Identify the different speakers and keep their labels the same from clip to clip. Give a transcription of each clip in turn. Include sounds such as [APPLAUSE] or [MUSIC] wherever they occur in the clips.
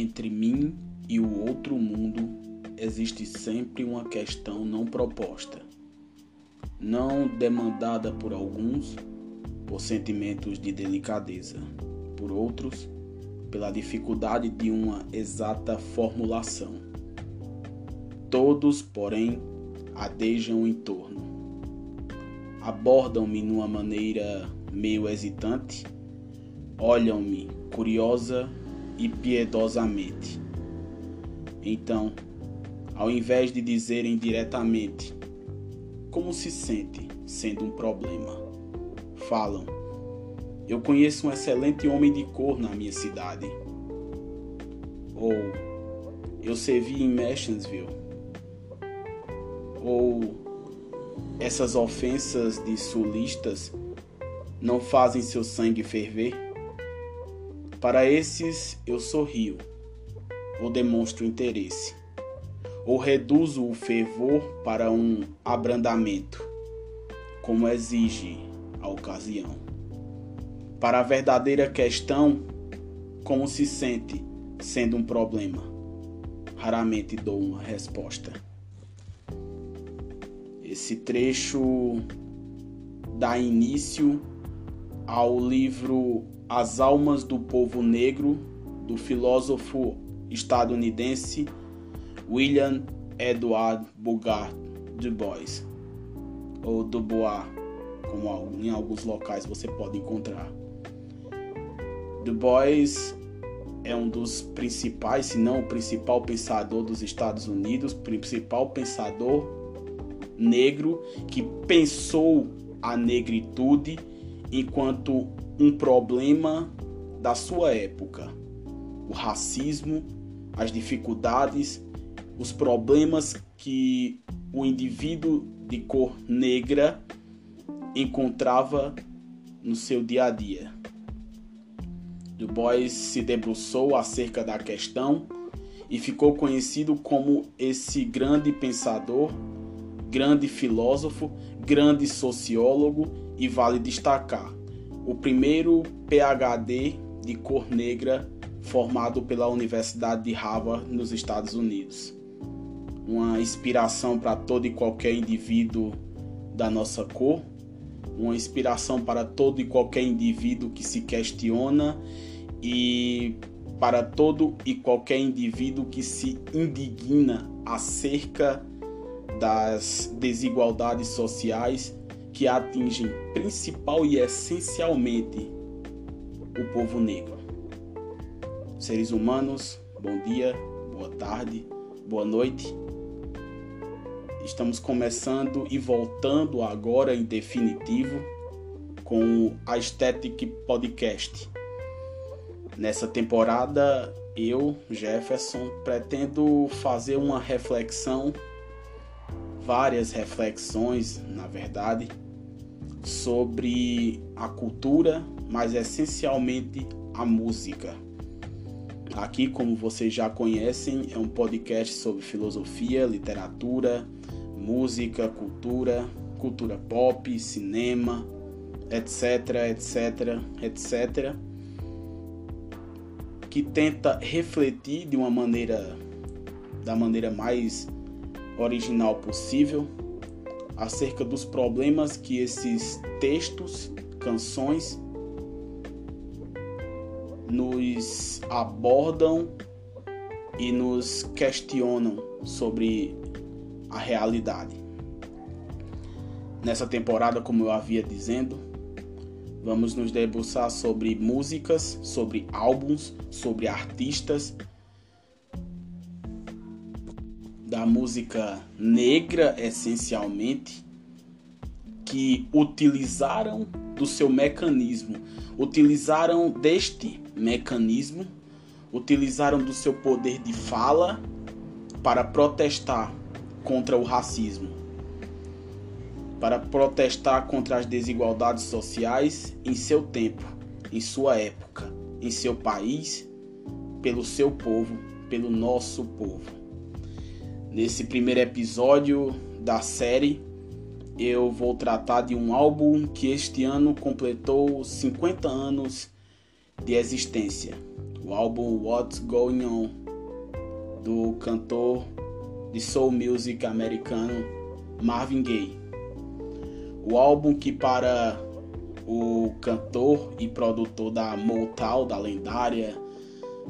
Speaker 1: Entre mim e o outro mundo existe sempre uma questão não proposta, não demandada por alguns por sentimentos de delicadeza, por outros pela dificuldade de uma exata formulação. Todos, porém, adejam em torno. Abordam-me numa maneira meio hesitante, olham-me curiosa e piedosamente. Então, ao invés de dizerem diretamente como se sente sendo um problema, falam: Eu conheço um excelente homem de cor na minha cidade. Ou eu servi em Mashensville. Ou essas ofensas de sulistas não fazem seu sangue ferver? Para esses eu sorrio, ou demonstro interesse, ou reduzo o fervor para um abrandamento, como exige a ocasião. Para a verdadeira questão, como se sente sendo um problema, raramente dou uma resposta. Esse trecho dá início ao livro As Almas do Povo Negro, do filósofo estadunidense William Edward Bogart Du Bois, ou Du Bois, como em alguns locais você pode encontrar. Du Bois é um dos principais, se não o principal pensador dos Estados Unidos, principal pensador negro que pensou a negritude enquanto um problema da sua época. O racismo, as dificuldades, os problemas que o indivíduo de cor negra encontrava no seu dia a dia. Du Bois se debruçou acerca da questão e ficou conhecido como esse grande pensador, grande filósofo, grande sociólogo e vale destacar o primeiro PhD de cor negra formado pela Universidade de Harvard nos Estados Unidos. Uma inspiração para todo e qualquer indivíduo da nossa cor, uma inspiração para todo e qualquer indivíduo que se questiona e para todo e qualquer indivíduo que se indigna acerca das desigualdades sociais que atingem principal e essencialmente o povo negro. Seres humanos, bom dia, boa tarde, boa noite. Estamos começando e voltando agora em definitivo com a Aesthetic Podcast. Nessa temporada, eu, Jefferson, pretendo fazer uma reflexão, várias reflexões, na verdade, sobre a cultura, mas essencialmente a música. Aqui, como vocês já conhecem, é um podcast sobre filosofia, literatura, música, cultura, cultura pop, cinema, etc, etc, etc, que tenta refletir de uma maneira da maneira mais original possível acerca dos problemas que esses textos, canções nos abordam e nos questionam sobre a realidade. Nessa temporada, como eu havia dizendo, vamos nos debruçar sobre músicas, sobre álbuns, sobre artistas da música negra, essencialmente, que utilizaram do seu mecanismo, utilizaram deste mecanismo, utilizaram do seu poder de fala para protestar contra o racismo, para protestar contra as desigualdades sociais em seu tempo, em sua época, em seu país, pelo seu povo, pelo nosso povo. Nesse primeiro episódio da série, eu vou tratar de um álbum que este ano completou 50 anos de existência. O álbum What's Going On do cantor de soul music americano Marvin Gaye. O álbum que para o cantor e produtor da Motown, da lendária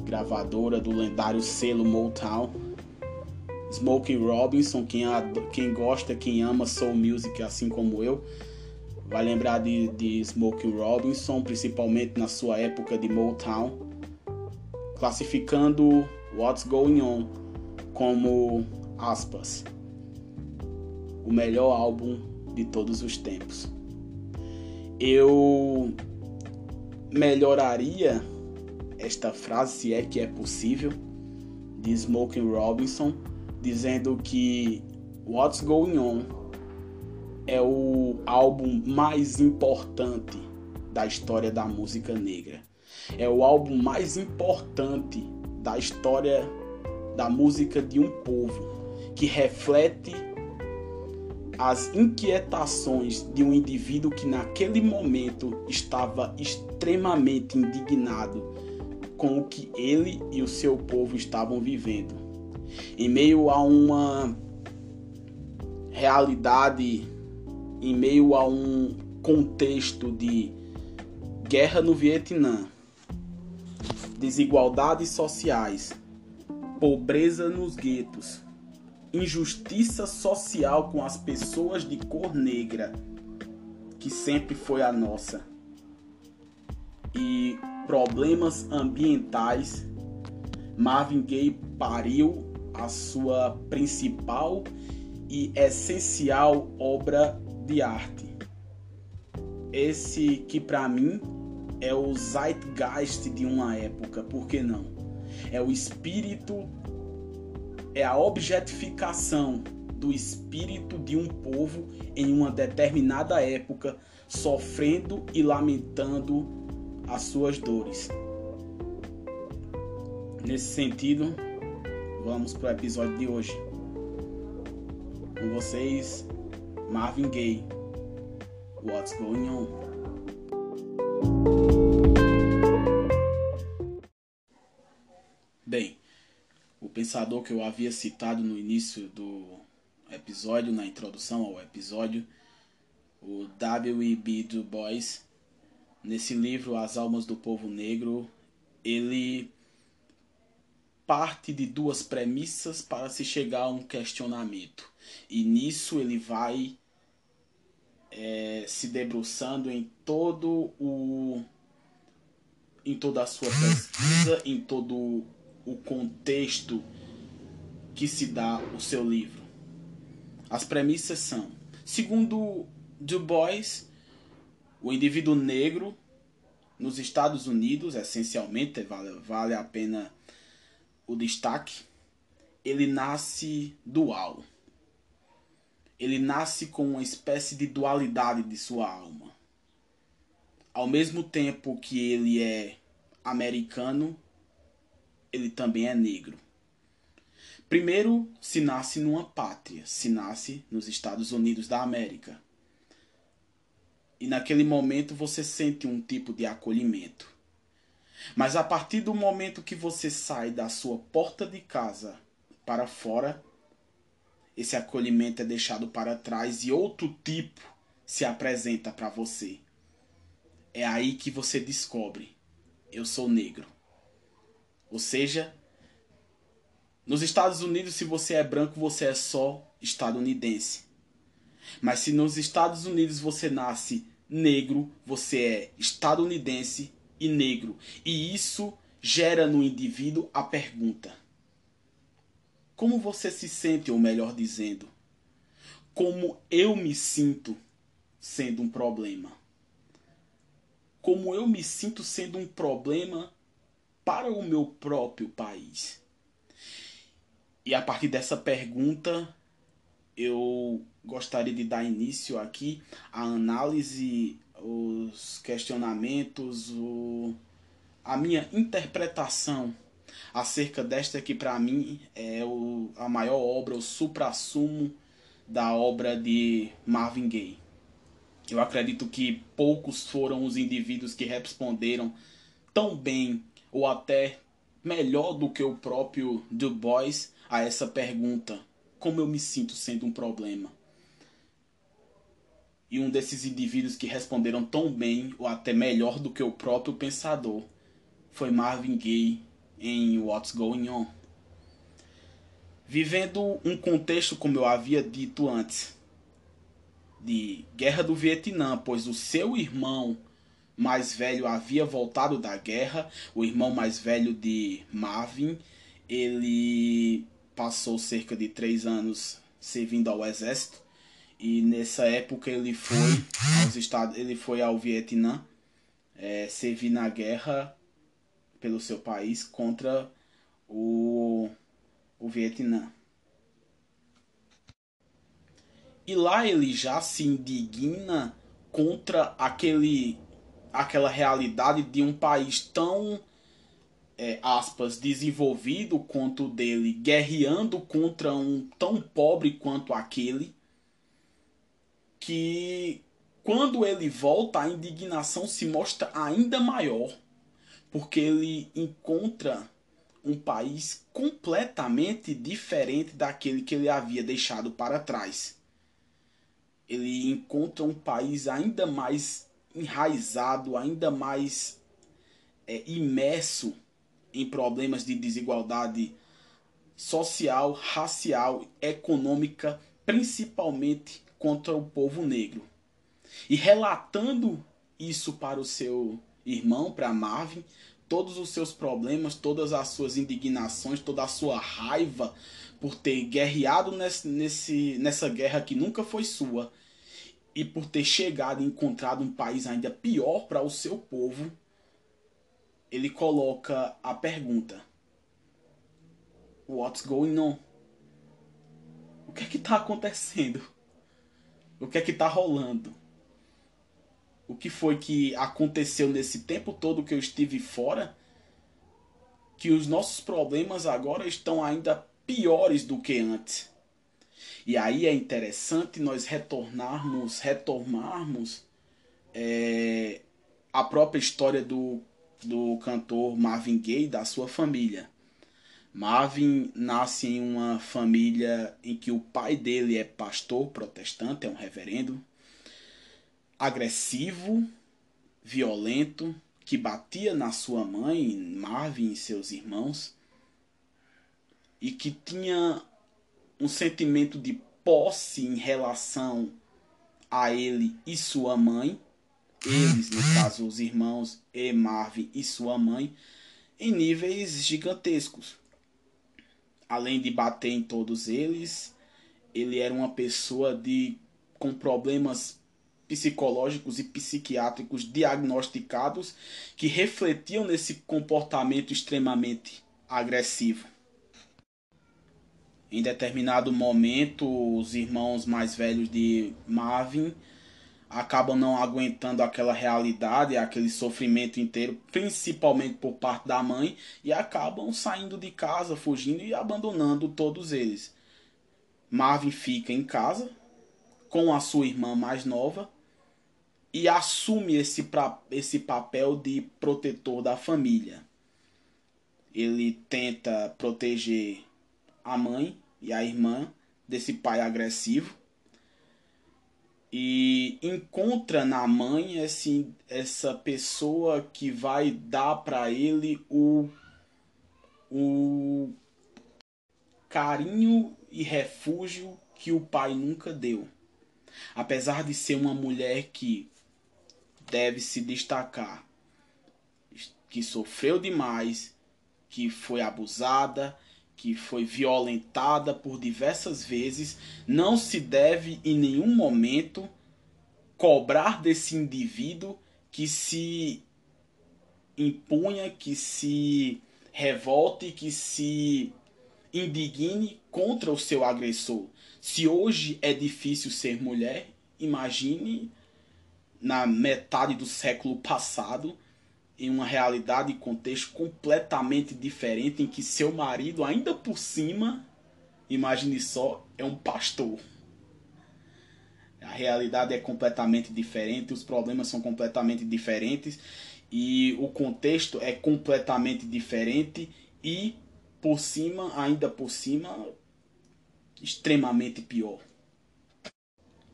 Speaker 1: gravadora do lendário selo Motown, Smokey Robinson, quem, quem gosta, quem ama soul music assim como eu, vai lembrar de, de Smokey Robinson, principalmente na sua época de Motown, classificando What's Going On como aspas, o melhor álbum de todos os tempos. Eu melhoraria esta frase, se é que é possível, de Smokey Robinson, dizendo que What's Going On é o álbum mais importante da história da música negra. É o álbum mais importante da história da música de um povo que reflete as inquietações de um indivíduo que naquele momento estava extremamente indignado com o que ele e o seu povo estavam vivendo. Em meio a uma realidade, em meio a um contexto de guerra no Vietnã, desigualdades sociais, pobreza nos guetos, injustiça social com as pessoas de cor negra, que sempre foi a nossa, e problemas ambientais, Marvin Gaye pariu a sua principal e essencial obra de arte. Esse que para mim é o zeitgeist de uma época, por que não? É o espírito é a objetificação do espírito de um povo em uma determinada época, sofrendo e lamentando as suas dores. Nesse sentido, vamos para o episódio de hoje. Com vocês, Marvin Gaye. What's going on? Bem, o pensador que eu havia citado no início do episódio, na introdução ao episódio, o W.E.B. Du Bois, nesse livro As Almas do Povo Negro, ele parte de duas premissas para se chegar a um questionamento. E nisso ele vai é, se debruçando em todo o em toda a sua pesquisa, em todo o contexto que se dá o seu livro. As premissas são, segundo Du Bois, o indivíduo negro nos Estados Unidos, essencialmente, vale, vale a pena o destaque, ele nasce dual. Ele nasce com uma espécie de dualidade de sua alma. Ao mesmo tempo que ele é americano, ele também é negro. Primeiro, se nasce numa pátria, se nasce nos Estados Unidos da América. E naquele momento você sente um tipo de acolhimento. Mas a partir do momento que você sai da sua porta de casa para fora, esse acolhimento é deixado para trás e outro tipo se apresenta para você. É aí que você descobre: eu sou negro. Ou seja, nos Estados Unidos, se você é branco, você é só estadunidense. Mas se nos Estados Unidos você nasce negro, você é estadunidense e negro. E isso gera no indivíduo a pergunta: Como você se sente, ou melhor dizendo, como eu me sinto sendo um problema? Como eu me sinto sendo um problema para o meu próprio país? E a partir dessa pergunta, eu gostaria de dar início aqui à análise, os questionamentos, o, a minha interpretação acerca desta que para mim é o, a maior obra, o supra-sumo da obra de Marvin Gaye. Eu acredito que poucos foram os indivíduos que responderam tão bem ou até melhor do que o próprio Du Bois a essa pergunta: como eu me sinto sendo um problema? E um desses indivíduos que responderam tão bem, ou até melhor do que o próprio pensador, foi Marvin Gaye em What's Going On. Vivendo um contexto, como eu havia dito antes, de guerra do Vietnã, pois o seu irmão mais velho havia voltado da guerra, o irmão mais velho de Marvin, ele passou cerca de três anos servindo ao exército e nessa época ele foi aos Estados, ele foi ao Vietnã é, servir na guerra pelo seu país contra o, o Vietnã. E lá ele já se indigna contra aquele aquela realidade de um país tão é, aspas desenvolvido quanto o dele, guerreando contra um tão pobre quanto aquele, que quando ele volta a indignação se mostra ainda maior, porque ele encontra um país completamente diferente daquele que ele havia deixado para trás. Ele encontra um país ainda mais enraizado, ainda mais é, imerso em problemas de desigualdade social, racial, econômica, principalmente contra o povo negro. E relatando isso para o seu irmão, para Marvin, todos os seus problemas, todas as suas indignações, toda a sua raiva por ter guerreado nesse, nesse, nessa guerra que nunca foi sua e por ter chegado e encontrado um país ainda pior para o seu povo, ele coloca a pergunta: What's going on? O que é que está acontecendo? O que é que está rolando? O que foi que aconteceu nesse tempo todo que eu estive fora? Que os nossos problemas agora estão ainda piores do que antes. E aí é interessante nós retornarmos, retomarmos é, a própria história do, do cantor Marvin Gaye, da sua família. Marvin nasce em uma família em que o pai dele é pastor protestante, é um reverendo, agressivo, violento, que batia na sua mãe, Marvin e seus irmãos, e que tinha um sentimento de posse em relação a ele e sua mãe, eles, no [COUGHS] caso, os irmãos e Marvin e sua mãe, em níveis gigantescos. Além de bater em todos eles, ele era uma pessoa de com problemas psicológicos e psiquiátricos diagnosticados que refletiam nesse comportamento extremamente agressivo. Em determinado momento, os irmãos mais velhos de Marvin acabam não aguentando aquela realidade, aquele sofrimento inteiro, principalmente por parte da mãe, e acabam saindo de casa, fugindo e abandonando todos eles. Marvin fica em casa com a sua irmã mais nova e assume esse, pra, esse papel de protetor da família. Ele tenta proteger a mãe e a irmã desse pai agressivo e encontra na mãe esse, essa pessoa que vai dar para ele o, o carinho e refúgio que o pai nunca deu. Apesar de ser uma mulher que deve se destacar, que sofreu demais, que foi abusada, que foi violentada por diversas vezes, não se deve em nenhum momento cobrar desse indivíduo que se impunha, que se revolte, que se indigne contra o seu agressor. Se hoje é difícil ser mulher, imagine na metade do século passado em uma realidade e contexto completamente diferente em que seu marido, ainda por cima, imagine só, é um pastor. A realidade é completamente diferente, os problemas são completamente diferentes e o contexto é completamente diferente e por cima, ainda por cima, extremamente pior.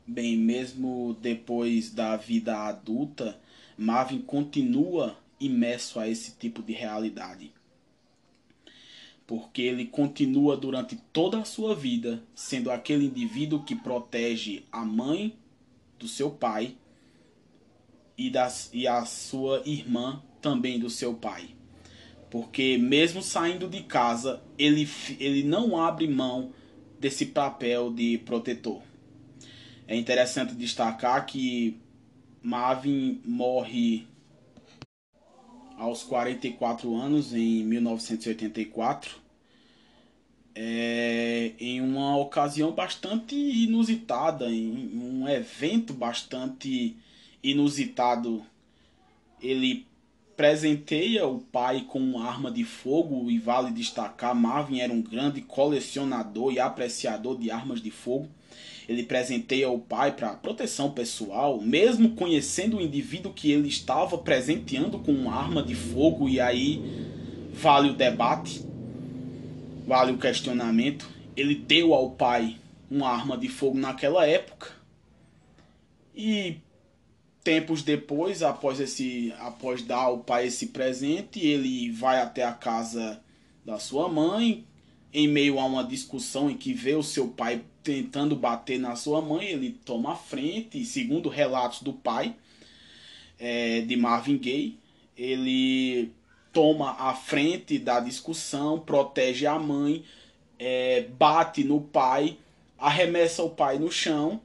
Speaker 1: Bem, mesmo depois da vida adulta, Marvin continua imerso a esse tipo de realidade. Porque ele continua durante toda a sua vida sendo aquele indivíduo que protege a mãe do seu pai e, das, e a sua irmã também do seu pai. Porque mesmo saindo de casa, ele, ele não abre mão desse papel de protetor. É interessante destacar que Marvin morre aos 44 anos, em 1984, é, em uma ocasião bastante inusitada, em um evento bastante inusitado. Ele presenteia o pai com uma arma de fogo e vale destacar, Marvin era um grande colecionador e apreciador de armas de fogo. Ele presenteia o pai para proteção pessoal, mesmo conhecendo o indivíduo que ele estava presenteando com uma arma de fogo e aí vale o debate, vale o questionamento. Ele deu ao pai uma arma de fogo naquela época. E tempos depois, após esse, após dar ao pai esse presente, ele vai até a casa da sua mãe, em meio a uma discussão em que vê o seu pai tentando bater na sua mãe, ele toma a frente, segundo relatos do pai é, de Marvin Gaye, ele toma a frente da discussão, protege a mãe, é, bate no pai, arremessa o pai no chão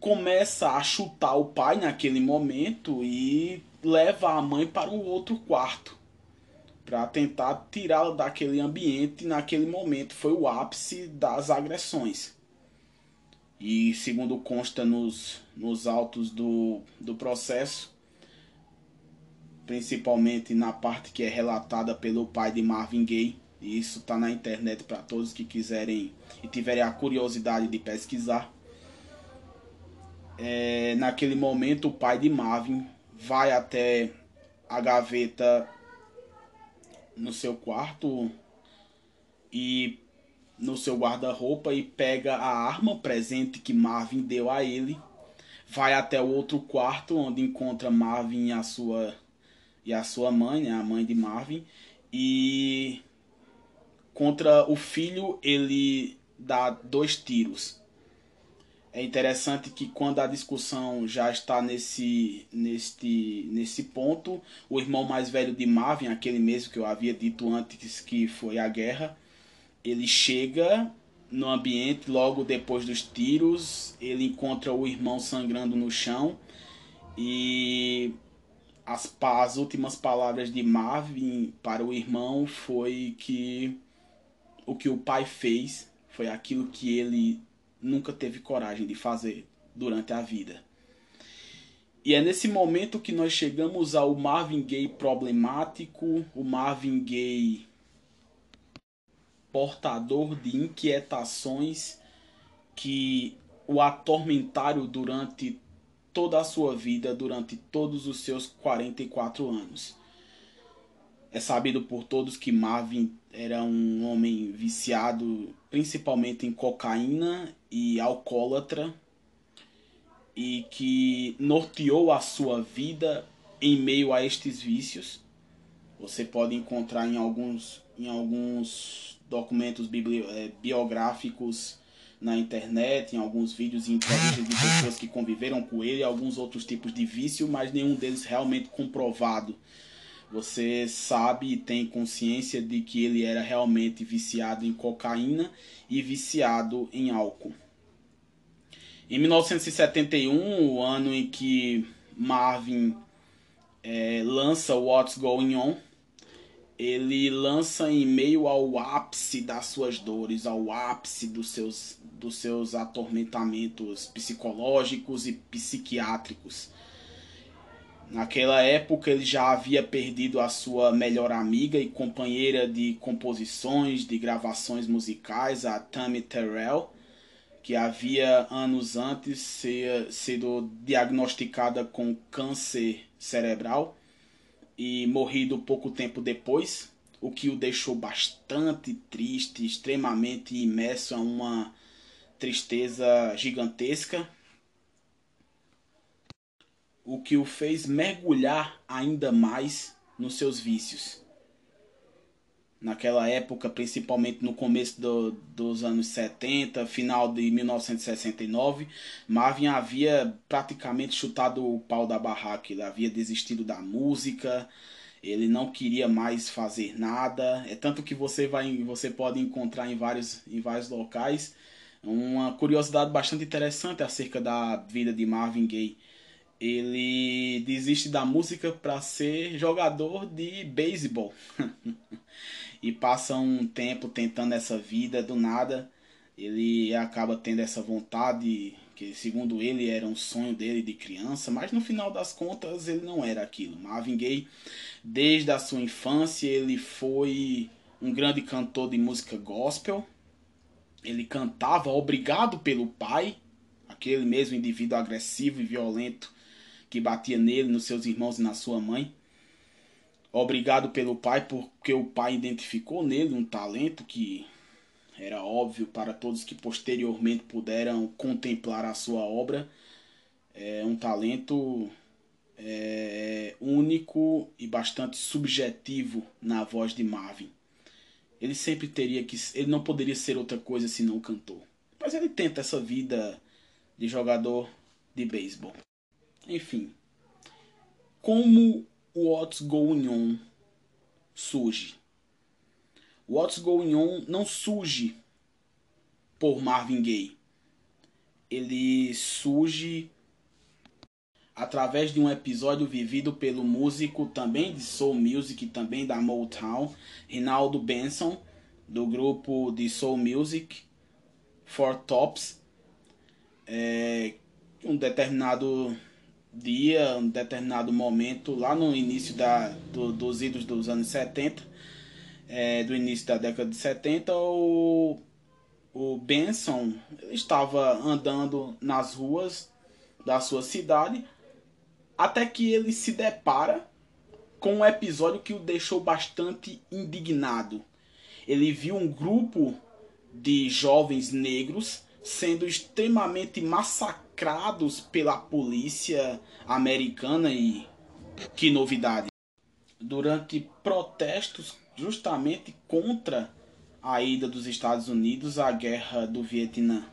Speaker 1: começa a chutar o pai naquele momento e leva a mãe para um outro quarto para tentar tirá-la daquele ambiente naquele momento foi o ápice das agressões. E segundo consta nos, nos autos do, do processo principalmente na parte que é relatada pelo pai de Marvin Gaye e isso está na internet para todos que quiserem e tiverem a curiosidade de pesquisar é, naquele momento, o pai de Marvin vai até a gaveta no seu quarto e no seu guarda-roupa e pega a arma presente que Marvin deu a ele. Vai até o outro quarto onde encontra Marvin e a sua e a sua mãe, né, a mãe de Marvin, e contra o filho ele dá dois tiros. É interessante que quando a discussão já está nesse, nesse, nesse ponto, o irmão mais velho de Marvin, aquele mesmo que eu havia dito antes que foi a guerra, ele chega no ambiente logo depois dos tiros, ele encontra o irmão sangrando no chão e as, as últimas palavras de Marvin para o irmão foi que o que o pai fez foi aquilo que ele nunca teve coragem de fazer durante a vida. E é nesse momento que nós chegamos ao Marvin Gaye problemático, o Marvin Gaye portador de inquietações que o atormentaram durante toda a sua vida, durante todos os seus 44 anos. É sabido por todos que Marvin era um homem viciado principalmente em cocaína e alcoólatra e que norteou a sua vida em meio a estes vícios. Você pode encontrar em alguns, em alguns documentos eh, biográficos na internet, em alguns vídeos e entrevistas de pessoas que conviveram com ele, alguns outros tipos de vício, mas nenhum deles realmente comprovado você sabe e tem consciência de que ele era realmente viciado em cocaína e viciado em álcool. Em 1971, o ano em que Marvin é, lança What's Going On, ele lança em meio ao ápice das suas dores, ao ápice dos seus, dos seus atormentamentos psicológicos e psiquiátricos. Naquela época ele já havia perdido a sua melhor amiga e companheira de composições, de gravações musicais, a Tammy Terrell, que havia anos antes ser, sido diagnosticada com câncer cerebral e morrido pouco tempo depois. o que o deixou bastante triste, extremamente imerso a uma tristeza gigantesca, o que o fez mergulhar ainda mais nos seus vícios. Naquela época, principalmente no começo do, dos anos 70, final de 1969, Marvin havia praticamente chutado o pau da barraca. Ele havia desistido da música, ele não queria mais fazer nada. É tanto que você vai, você pode encontrar em vários, em vários locais uma curiosidade bastante interessante acerca da vida de Marvin Gaye. Ele desiste da música para ser jogador de beisebol. [LAUGHS] e passa um tempo tentando essa vida do nada. Ele acaba tendo essa vontade que segundo ele era um sonho dele de criança, mas no final das contas ele não era aquilo. Marvin Gaye, desde a sua infância, ele foi um grande cantor de música gospel. Ele cantava obrigado pelo pai, aquele mesmo indivíduo agressivo e violento que batia nele, nos seus irmãos e na sua mãe. Obrigado pelo pai, porque o pai identificou nele um talento que era óbvio para todos que posteriormente puderam contemplar a sua obra. É um talento é, único e bastante subjetivo na voz de Marvin. Ele sempre teria que. Ele não poderia ser outra coisa senão cantor. Mas ele tenta essa vida de jogador de beisebol. Enfim. Como o What's Going On surge? What's Going On não surge por Marvin Gaye. Ele surge através de um episódio vivido pelo músico também de soul music, também da Motown, Rinaldo Benson, do grupo de soul music Four Tops. É, um determinado dia, um determinado momento, lá no início da, do, dos idos dos anos 70, é, do início da década de 70, o, o Benson estava andando nas ruas da sua cidade até que ele se depara com um episódio que o deixou bastante indignado. Ele viu um grupo de jovens negros sendo extremamente massacrados pela polícia americana e que novidade durante protestos justamente contra a ida dos Estados Unidos à guerra do Vietnã.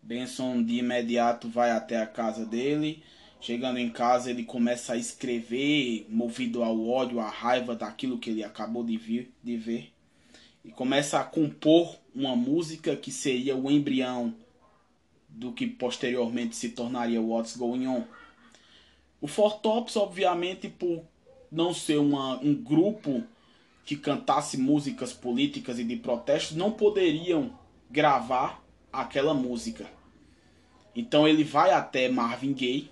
Speaker 1: Benson de imediato vai até a casa dele. Chegando em casa, ele começa a escrever, movido ao ódio, à raiva daquilo que ele acabou de, vir, de ver. E começa a compor uma música que seria o embrião do que posteriormente se tornaria What's Going On. O Four Tops, obviamente, por não ser uma, um grupo que cantasse músicas políticas e de protestos, não poderiam gravar aquela música. Então ele vai até Marvin Gaye,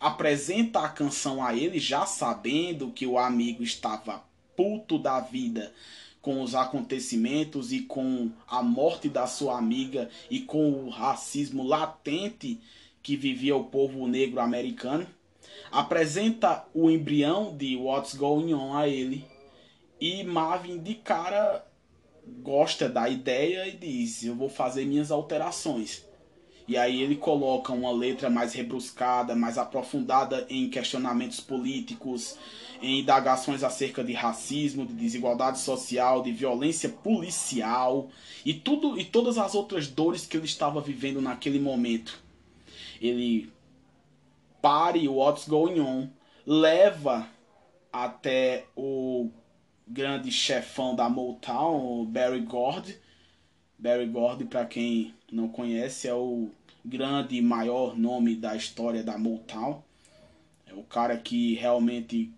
Speaker 1: apresenta a canção a ele, já sabendo que o amigo estava puto da vida com os acontecimentos e com a morte da sua amiga e com o racismo latente que vivia o povo negro americano apresenta o embrião de What's Going On a ele e Marvin de cara gosta da ideia e diz: Eu vou fazer minhas alterações. E aí ele coloca uma letra mais rebruscada, mais aprofundada em questionamentos políticos, em indagações acerca de racismo, de desigualdade social, de violência policial e tudo e todas as outras dores que ele estava vivendo naquele momento. Ele pare What's Going On, leva até o grande chefão da Motown, Barry Gordy. Barry Gordy, para quem não conhece, é o grande e maior nome da história da Motown. É o cara que realmente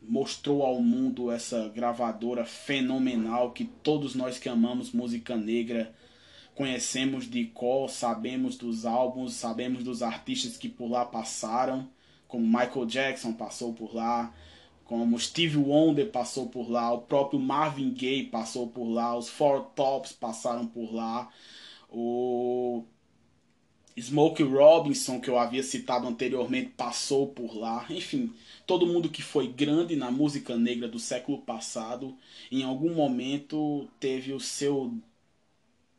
Speaker 1: mostrou ao mundo essa gravadora fenomenal que todos nós que amamos música negra conhecemos de cor, sabemos dos álbuns, sabemos dos artistas que por lá passaram, como Michael Jackson passou por lá, como Steve Wonder passou por lá, o próprio Marvin Gaye passou por lá, os Four Tops passaram por lá, o Smokey Robinson, que eu havia citado anteriormente, passou por lá. Enfim, todo mundo que foi grande na música negra do século passado, em algum momento teve o seu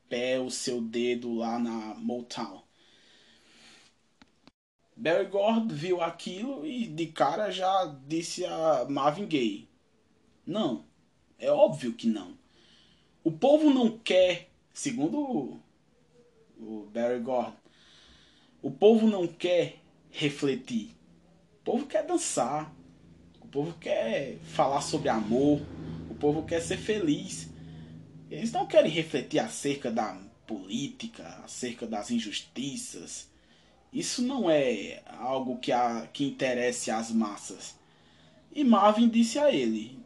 Speaker 1: pé, o seu dedo lá na Motown. Barry Gordy viu aquilo e de cara já disse a Marvin Gaye: Não, é óbvio que não. O povo não quer, segundo o Barry Gordy, o povo não quer refletir. O povo quer dançar. O povo quer falar sobre amor. O povo quer ser feliz. Eles não querem refletir acerca da política, acerca das injustiças. Isso não é algo que, a, que interesse às massas. E Marvin disse a ele: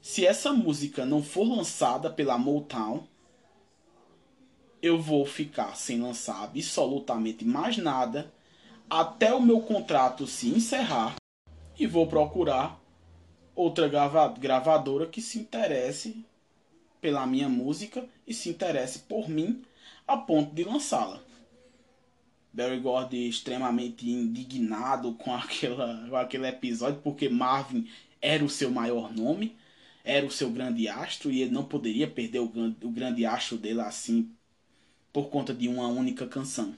Speaker 1: se essa música não for lançada pela Motown, eu vou ficar sem lançar absolutamente mais nada até o meu contrato se encerrar e vou procurar outra gravadora que se interesse pela minha música e se interesse por mim a ponto de lançá-la. Barry Gordy extremamente indignado com, [LAUGHS] aquela, com aquele episódio porque Marvin era o seu maior nome, era o seu grande astro e ele não poderia perder o, o grande astro dele assim por conta de uma única canção.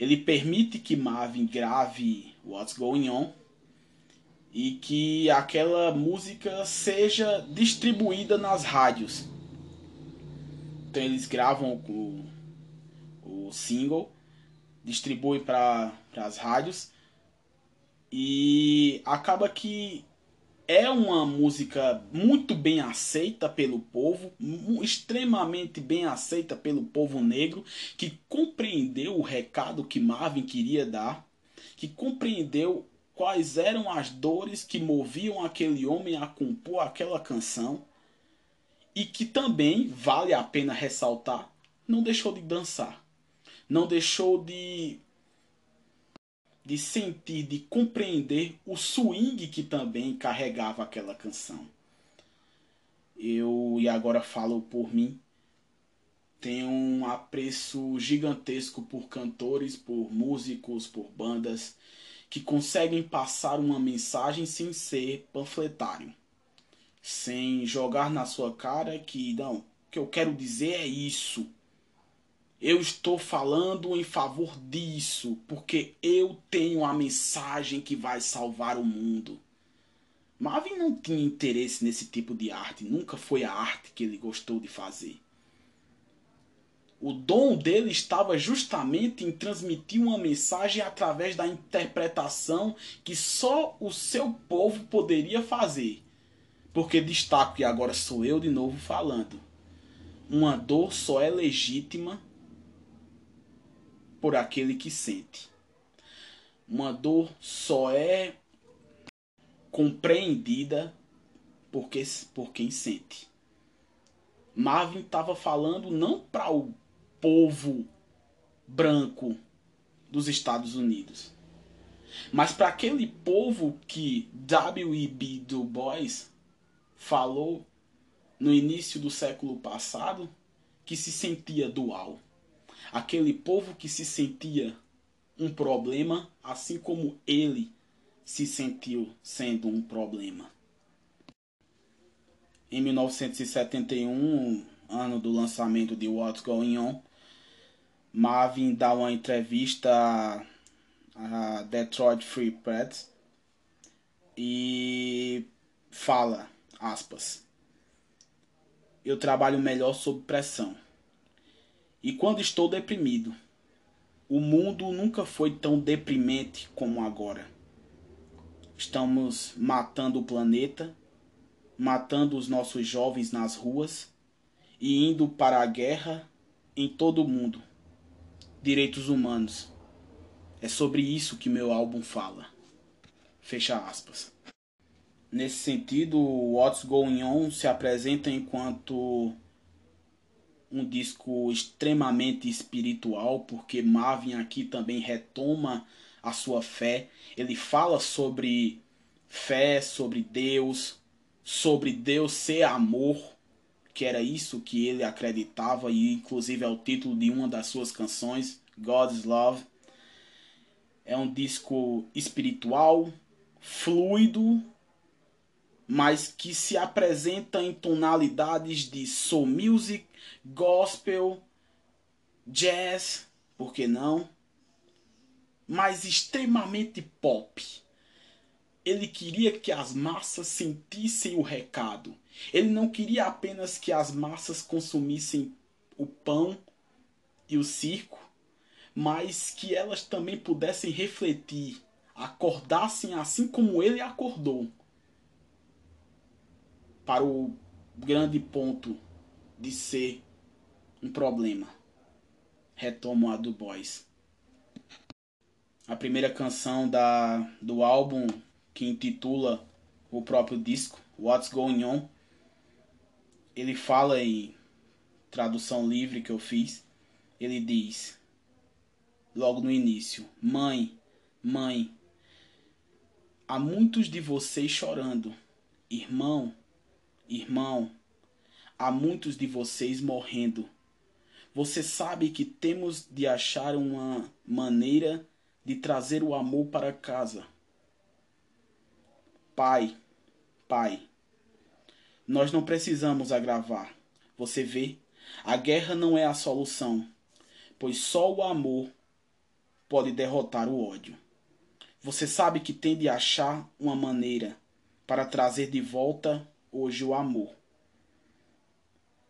Speaker 1: Ele permite que Marvin grave What's Going On e que aquela música seja distribuída nas rádios. Então eles gravam o, o single, distribuem para as rádios e acaba que é uma música muito bem aceita pelo povo, extremamente bem aceita pelo povo negro, que compreendeu o recado que Marvin queria dar, que compreendeu quais eram as dores que moviam aquele homem a compor aquela canção, e que também, vale a pena ressaltar, não deixou de dançar, não deixou de de sentir, de compreender o swing que também carregava aquela canção. Eu, e agora falo por mim, tenho um apreço gigantesco por cantores, por músicos, por bandas que conseguem passar uma mensagem sem ser panfletário, sem jogar na sua cara que não, o que eu quero dizer é isso eu estou falando em favor disso, porque eu tenho a mensagem que vai salvar o mundo. Marvin não tinha interesse nesse tipo de arte, nunca foi a arte que ele gostou de fazer. O dom dele estava justamente em transmitir uma mensagem através da interpretação que só o seu povo poderia fazer. Porque destaco, e agora sou eu de novo falando, uma dor só é legítima por aquele que sente. Uma dor só é compreendida porque, por quem sente. Marvin estava falando não para o povo branco dos Estados Unidos, mas para aquele povo que W.E.B. Du Bois falou no início do século passado que se sentia dual aquele povo que se sentia um problema, assim como ele se sentiu sendo um problema. Em 1971, ano do lançamento de What's Going On, Marvin dá uma entrevista a Detroit Free Press e fala, aspas, eu trabalho melhor sob pressão. E quando estou deprimido, o mundo nunca foi tão deprimente como agora. Estamos matando o planeta, matando os nossos jovens nas ruas e indo para a guerra em todo o mundo. Direitos humanos. É sobre isso que meu álbum fala. Fecha aspas. Nesse sentido, What's Going On se apresenta enquanto um disco extremamente espiritual, porque Marvin aqui também retoma a sua fé. Ele fala sobre fé, sobre Deus, sobre Deus ser amor, que era isso que ele acreditava e inclusive é o título de uma das suas canções, God's Love. É um disco espiritual, fluido, mas que se apresenta em tonalidades de soul music, gospel, jazz, por que não? Mas extremamente pop. Ele queria que as massas sentissem o recado. Ele não queria apenas que as massas consumissem o pão e o circo, mas que elas também pudessem refletir, acordassem assim como ele acordou para o grande ponto de ser um problema. Retomo a do Boys. A primeira canção da, do álbum que intitula o próprio disco, What's Going On, ele fala em tradução livre que eu fiz, ele diz logo no início: Mãe, mãe, há muitos de vocês chorando. Irmão, irmão, há muitos de vocês morrendo. Você sabe que temos de achar uma maneira de trazer o amor para casa. Pai, pai, nós não precisamos agravar. Você vê, a guerra não é a solução, pois só o amor pode derrotar o ódio. Você sabe que tem de achar uma maneira para trazer de volta hoje o amor.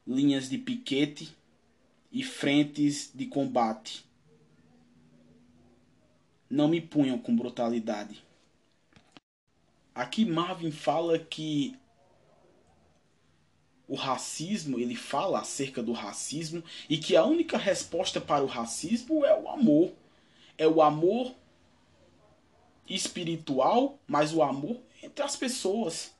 Speaker 1: Linhas de piquete e frentes de combate. Não me punham com brutalidade. Aqui Marvin fala que o racismo, ele fala acerca do racismo e que a única resposta para o racismo é o amor. É o amor espiritual, mas o amor entre as pessoas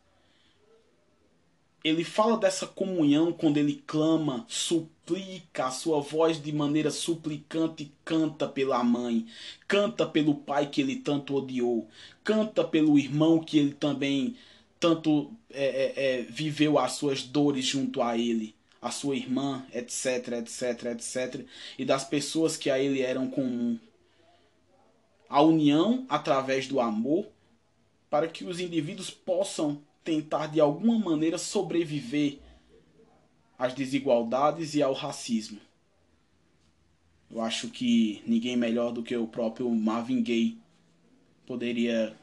Speaker 1: ele fala dessa comunhão quando ele clama, suplica, a sua voz de maneira suplicante canta pela mãe, canta pelo pai que ele tanto odiou, canta pelo irmão que ele também tanto é, é, é, viveu as suas dores junto a ele, a sua irmã, etc, etc, etc, e das pessoas que a ele eram comum. A união através do amor para que os indivíduos possam tentar de alguma maneira sobreviver às desigualdades e ao racismo. Eu acho que ninguém melhor do que o próprio Marvin Gaye poderia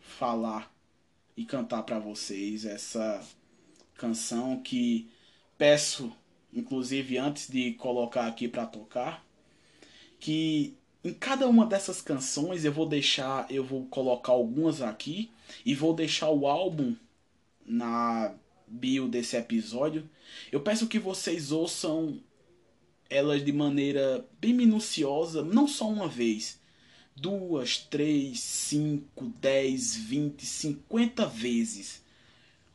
Speaker 1: falar e cantar para vocês essa canção que peço, inclusive antes de colocar aqui para tocar, que em cada uma dessas canções eu vou deixar, eu vou colocar algumas aqui e vou deixar o álbum na bio desse episódio. Eu peço que vocês ouçam elas de maneira bem minuciosa, não só uma vez, duas, três, cinco, dez, vinte, cinquenta vezes.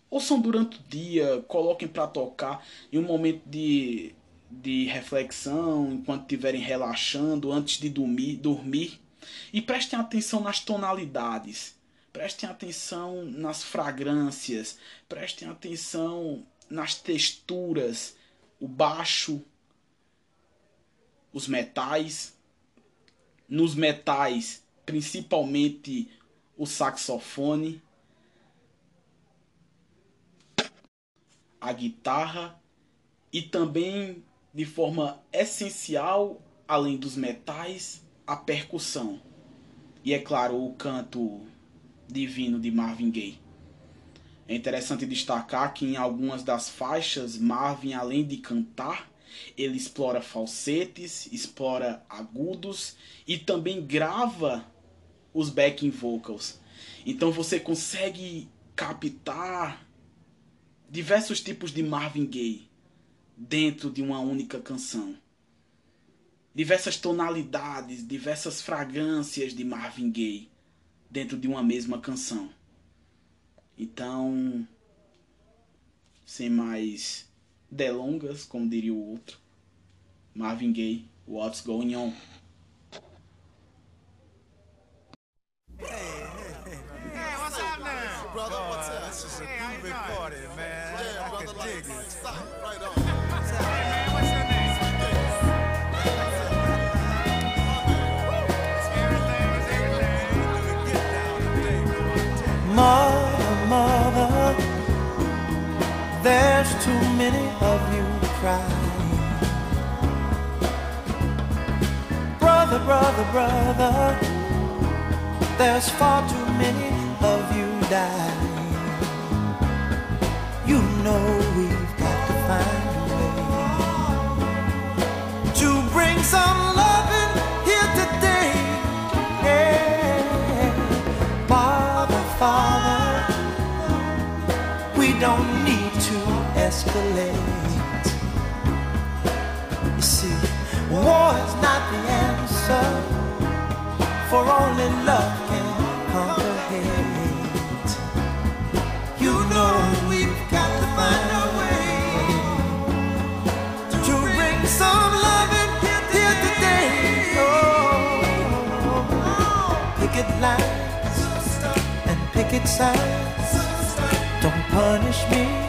Speaker 1: Ouçam durante o dia, coloquem para tocar em um momento de, de reflexão, enquanto estiverem relaxando, antes de dormir, dormir. E prestem atenção nas tonalidades Prestem atenção nas fragrâncias, prestem atenção nas texturas, o baixo, os metais. Nos metais, principalmente o saxofone, a guitarra e também de forma essencial, além dos metais, a percussão. E é claro, o canto divino de Marvin Gaye. É interessante destacar que em algumas das faixas, Marvin, além de cantar, ele explora falsetes, explora agudos e também grava os backing vocals. Então você consegue captar diversos tipos de Marvin Gaye dentro de uma única canção. Diversas tonalidades, diversas fragrâncias de Marvin Gaye dentro de uma mesma canção. Então, sem mais delongas, como diria o outro, Marvin Gaye, What's Going On? Hey, hey, hey. what's up now? Brother, what's up? This is a party, man. Yeah, brother, dig it. Stop, right on.
Speaker 2: Too many of you crying. Brother, brother, brother, there's far too many of you dying. You know we've got to find a way to bring some escalate. You see, war is not the answer, for only love can conquer hate. You know we've got to find a way to bring some love in here today. Oh, picket lines and picket signs. Don't punish me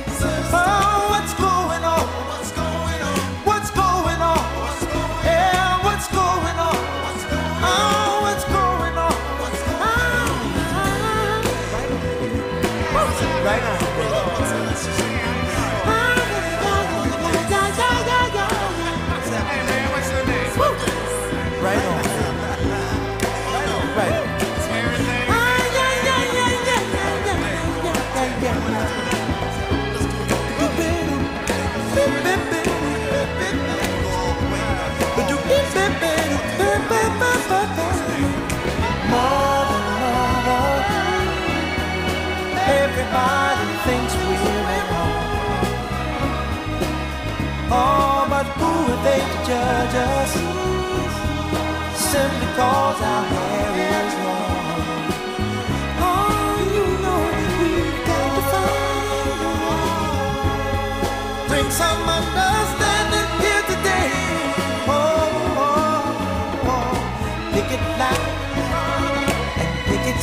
Speaker 2: cause our. Oh, you know we've got to find a way. Bring some understanding here today. Oh, oh, oh. Pick it and pick it.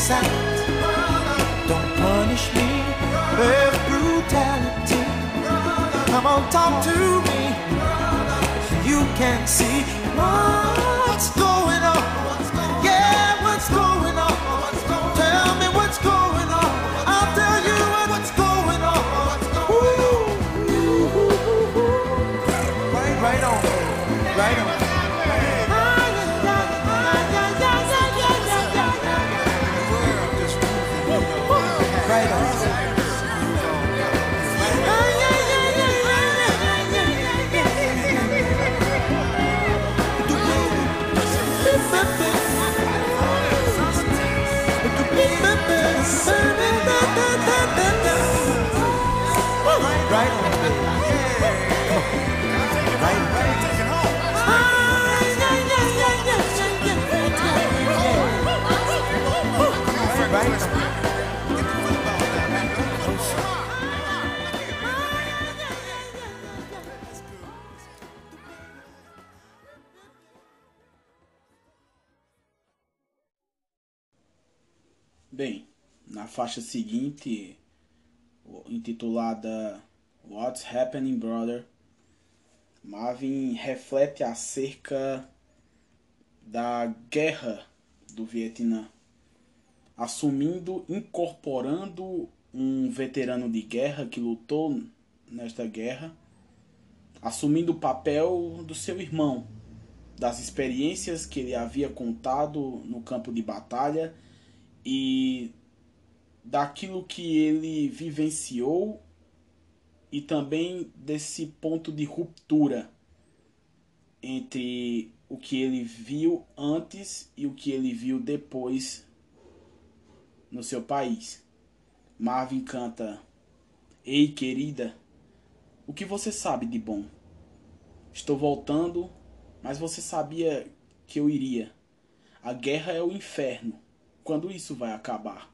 Speaker 2: Don't punish me with brutality. Come on, talk to me. You can see what's going on. Yeah, what's
Speaker 1: faixa seguinte, intitulada What's Happening Brother, Marvin reflete acerca da guerra do Vietnã, assumindo, incorporando um veterano de guerra que lutou nesta guerra, assumindo o papel do seu irmão, das experiências que ele havia contado no campo de batalha e daquilo que ele vivenciou e também desse ponto de ruptura entre o que ele viu antes e o que ele viu depois no seu país. Marvin canta: Ei, querida, o que você sabe de bom? Estou voltando, mas você sabia que eu iria. A guerra é o inferno. Quando isso vai acabar?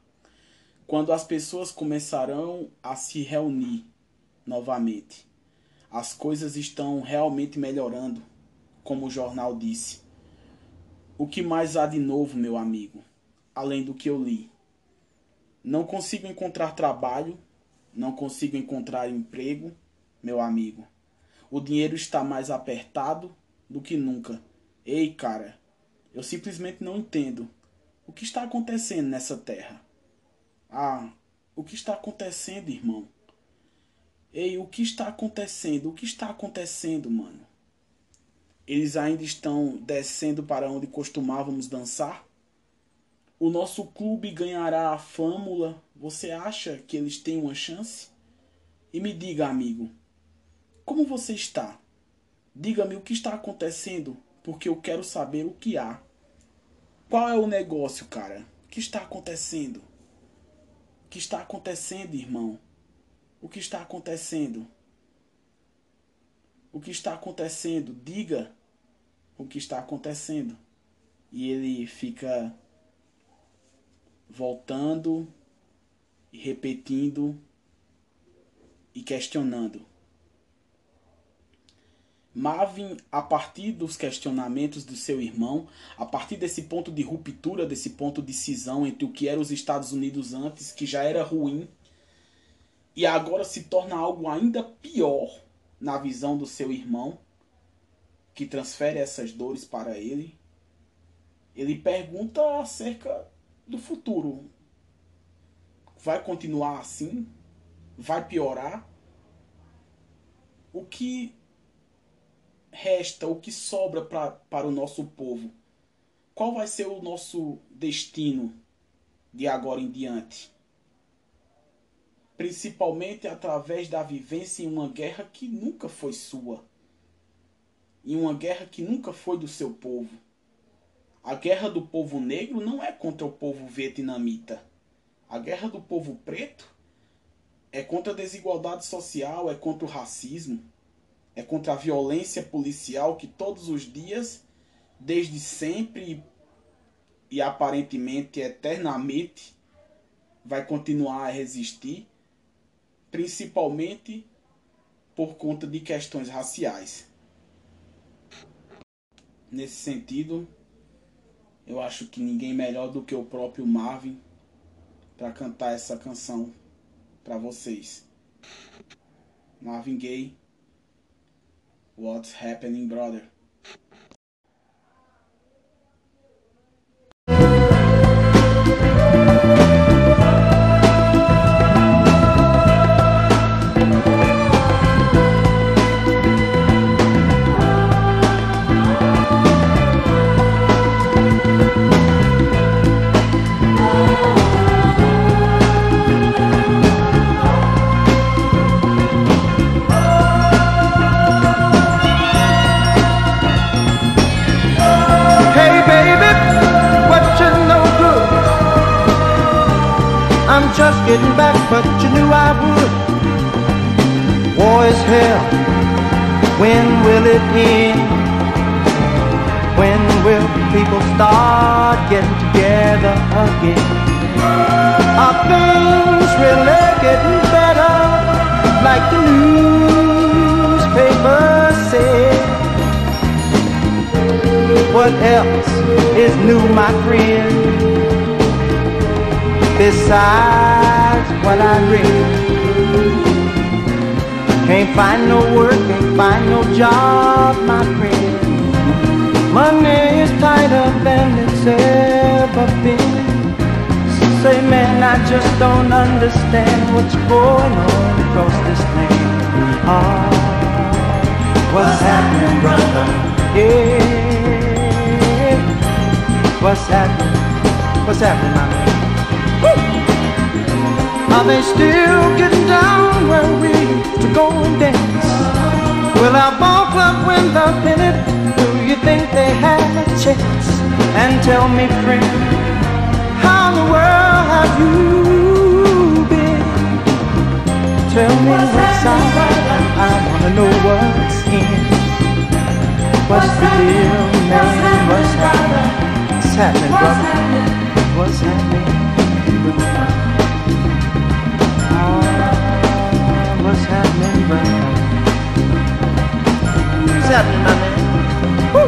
Speaker 1: Quando as pessoas começarão a se reunir novamente. As coisas estão realmente melhorando, como o jornal disse. O que mais há de novo, meu amigo, além do que eu li? Não consigo encontrar trabalho, não consigo encontrar emprego, meu amigo. O dinheiro está mais apertado do que nunca. Ei, cara, eu simplesmente não entendo. O que está acontecendo nessa terra? Ah, o que está acontecendo, irmão? Ei, o que está acontecendo? O que está acontecendo, mano? Eles ainda estão descendo para onde costumávamos dançar? O nosso clube ganhará a fâmula? Você acha que eles têm uma chance? E me diga, amigo, como você está? Diga-me o que está acontecendo, porque eu quero saber o que há. Qual é o negócio, cara? O que está acontecendo? Que está acontecendo, irmão? O que está acontecendo? O que está acontecendo? Diga o que está acontecendo. E ele fica voltando e repetindo e questionando. Marvin, a partir dos questionamentos do seu irmão, a partir desse ponto de ruptura, desse ponto de cisão entre o que era os Estados Unidos antes, que já era ruim, e agora se torna algo ainda pior na visão do seu irmão, que transfere essas dores para ele, ele pergunta acerca do futuro. Vai continuar assim? Vai piorar? O que resta, o que sobra pra, para o nosso povo? Qual vai ser o nosso destino de agora em diante? Principalmente através da vivência em uma guerra que nunca foi sua, em uma guerra que nunca foi do seu povo. A guerra do povo negro não é contra o povo vietnamita. A guerra do povo preto é contra a desigualdade social, é contra o racismo é contra a violência policial que todos os dias, desde sempre e aparentemente eternamente, vai continuar a resistir, principalmente por conta de questões raciais. Nesse sentido, eu acho que ninguém melhor do que o próprio Marvin para cantar essa canção para vocês. Marvin Gaye What's happening, brother?
Speaker 2: Hell. When will it end? When will people start getting together again? Are things really getting better? Like the newspapers say. What else is new, my friend? Besides what I read, can't find no work, can't find no job, my friend. Money is tighter than it's ever been. Say, man, I just don't understand what's going on across this land. Ah, what's happening, brother? Yeah. What's happening? What's happening, my man? Woo! Are they still getting down where we used to go and dance? Will our ball club win the pennant? Do you think they had a chance? And tell me, friend, how in the world have you been? Tell me what's up. I wanna know what's in. What's the deal, man? What's happening? What's happening, brother? What's happening? Happening? What's happening, my man? Woo!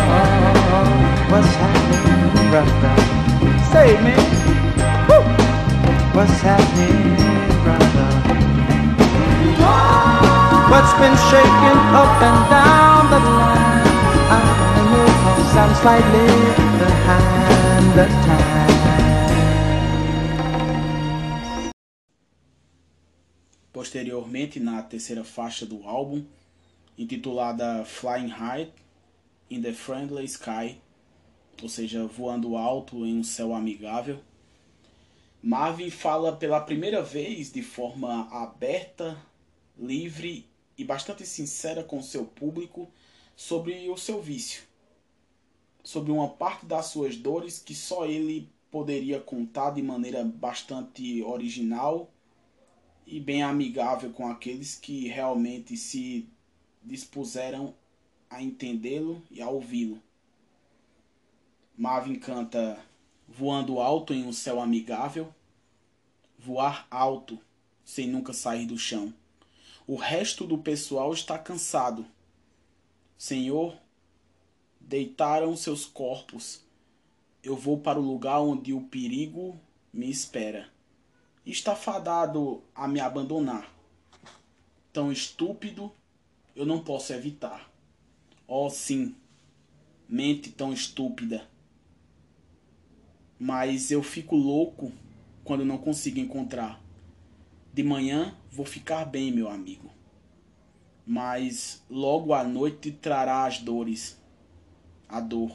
Speaker 2: Ah, what's happening, brother? Say, it, man. Woo! What's happening, brother? What's been shaking up and down the line? I know Yes, I'm slightly behind the time.
Speaker 1: Terceira faixa do álbum, intitulada Flying High in the Friendly Sky, ou seja, voando alto em um céu amigável, Marvin fala pela primeira vez de forma aberta, livre e bastante sincera com seu público sobre o seu vício, sobre uma parte das suas dores que só ele poderia contar de maneira bastante original e bem amigável com aqueles que realmente se dispuseram a entendê-lo e a ouvi-lo. Marvin canta voando alto em um céu amigável, voar alto sem nunca sair do chão. O resto do pessoal está cansado. Senhor, deitaram seus corpos. Eu vou para o lugar onde o perigo me espera. Está fadado a me abandonar. Tão estúpido, eu não posso evitar. Oh, sim, mente tão estúpida mas eu fico louco quando não consigo encontrar. De manhã vou ficar bem, meu amigo, mas logo à noite trará as dores, a dor,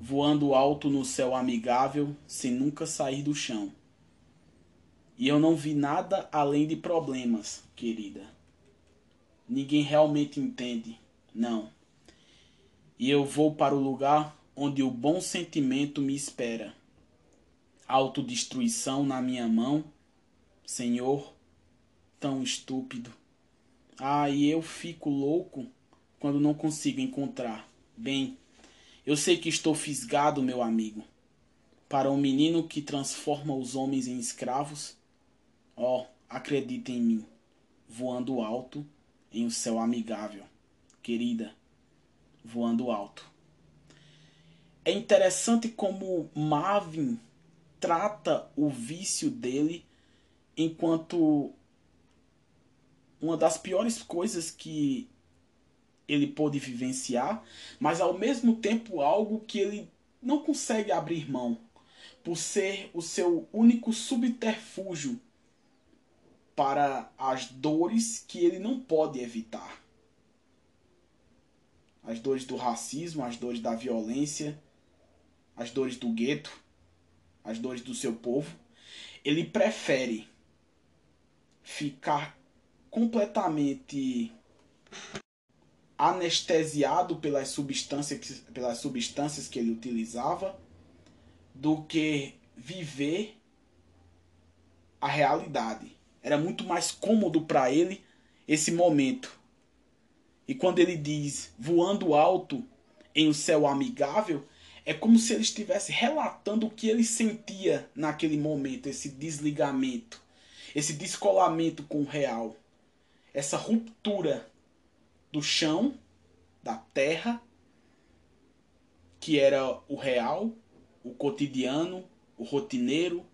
Speaker 1: voando alto no céu amigável sem nunca sair do chão. E eu não vi nada além de problemas, querida. Ninguém realmente entende, não. E eu vou para o lugar onde o bom sentimento me espera. Autodestruição na minha mão, Senhor, tão estúpido. Ah, e eu fico louco quando não consigo encontrar. Bem, eu sei que estou fisgado, meu amigo. Para um menino que transforma os homens em escravos, ó, oh, acredita em mim, voando alto em um céu amigável. Querida, voando alto. É interessante como Marvin trata o vício dele enquanto uma das piores coisas que ele pôde vivenciar, mas ao mesmo tempo algo que ele não consegue abrir mão, por ser o seu único subterfúgio para as dores que ele não pode evitar. As dores do racismo, as dores da violência, as dores do gueto, as dores do seu povo, ele prefere ficar completamente anestesiado pelas substâncias, pelas substâncias que ele utilizava do que viver a realidade. Era muito mais cômodo para ele esse momento. E quando ele diz voando alto em um céu amigável, é como se ele estivesse relatando o que ele sentia naquele momento, esse desligamento, esse descolamento com o real, essa ruptura do chão, da terra, que era o real, o cotidiano, o rotineiro,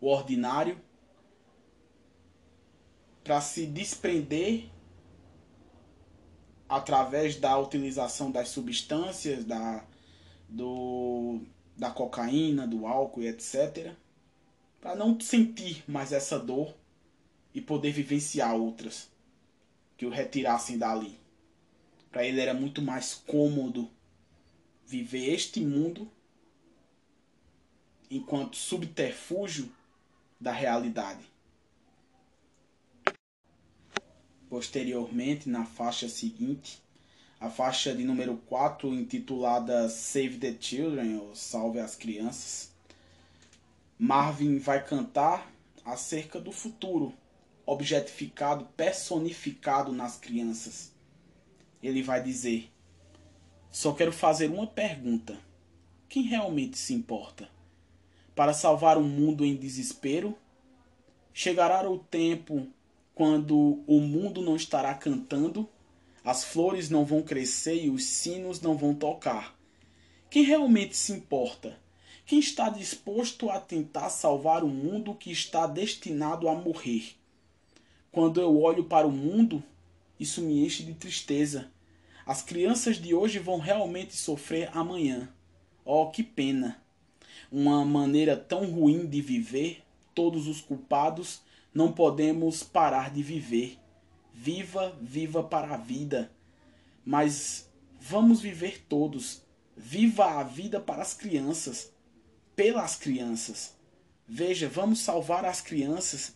Speaker 1: o ordinário, para se desprender através da utilização das substâncias, da do da cocaína, do álcool e etc, para não sentir mais essa dor e poder vivenciar outras que o retirassem dali. Para ele era muito mais cômodo viver este mundo enquanto subterfúgio da realidade. Posteriormente, na faixa seguinte, a faixa de número 4, intitulada Save the Children, ou Salve as Crianças. Marvin vai cantar acerca do futuro, objetificado, personificado nas crianças. Ele vai dizer: Só quero fazer uma pergunta. Quem realmente se importa? Para salvar um mundo em desespero? Chegará o tempo quando o mundo não estará cantando as flores não vão crescer e os sinos não vão tocar. Quem realmente se importa? Quem está disposto a tentar salvar o mundo que está destinado a morrer? Quando eu olho para o mundo, isso me enche de tristeza. As crianças de hoje vão realmente sofrer amanhã. Oh, que pena! Uma maneira tão ruim de viver, todos os culpados, não podemos parar de viver. Viva, viva para a vida. Mas vamos viver todos. Viva a vida para as crianças, pelas crianças. Veja, vamos salvar as crianças.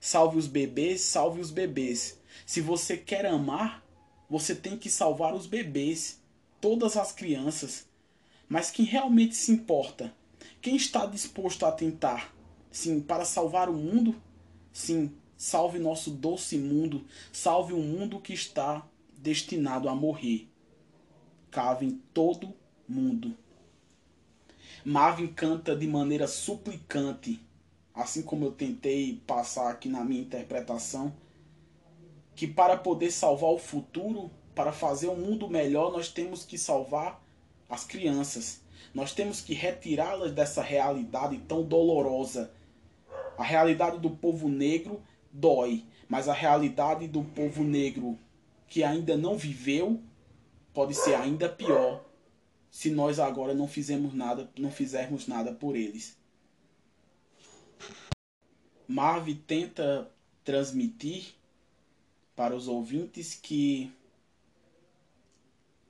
Speaker 1: Salve os bebês, salve os bebês. Se você quer amar, você tem que salvar os bebês, todas as crianças. Mas quem realmente se importa? Quem está disposto a tentar? Sim, para salvar o mundo? Sim, salve nosso doce mundo, salve o mundo que está destinado a morrer. Cavem todo mundo. Marvin canta de maneira suplicante, assim como eu tentei passar aqui na minha interpretação, que para poder salvar o futuro, para fazer um mundo melhor, nós temos que salvar as crianças. Nós temos que retirá-las dessa realidade tão dolorosa. A realidade do povo negro dói, mas a realidade do povo negro que ainda não viveu pode ser ainda pior se nós agora não fizermos nada, não fizermos nada por eles. Marv tenta transmitir para os ouvintes que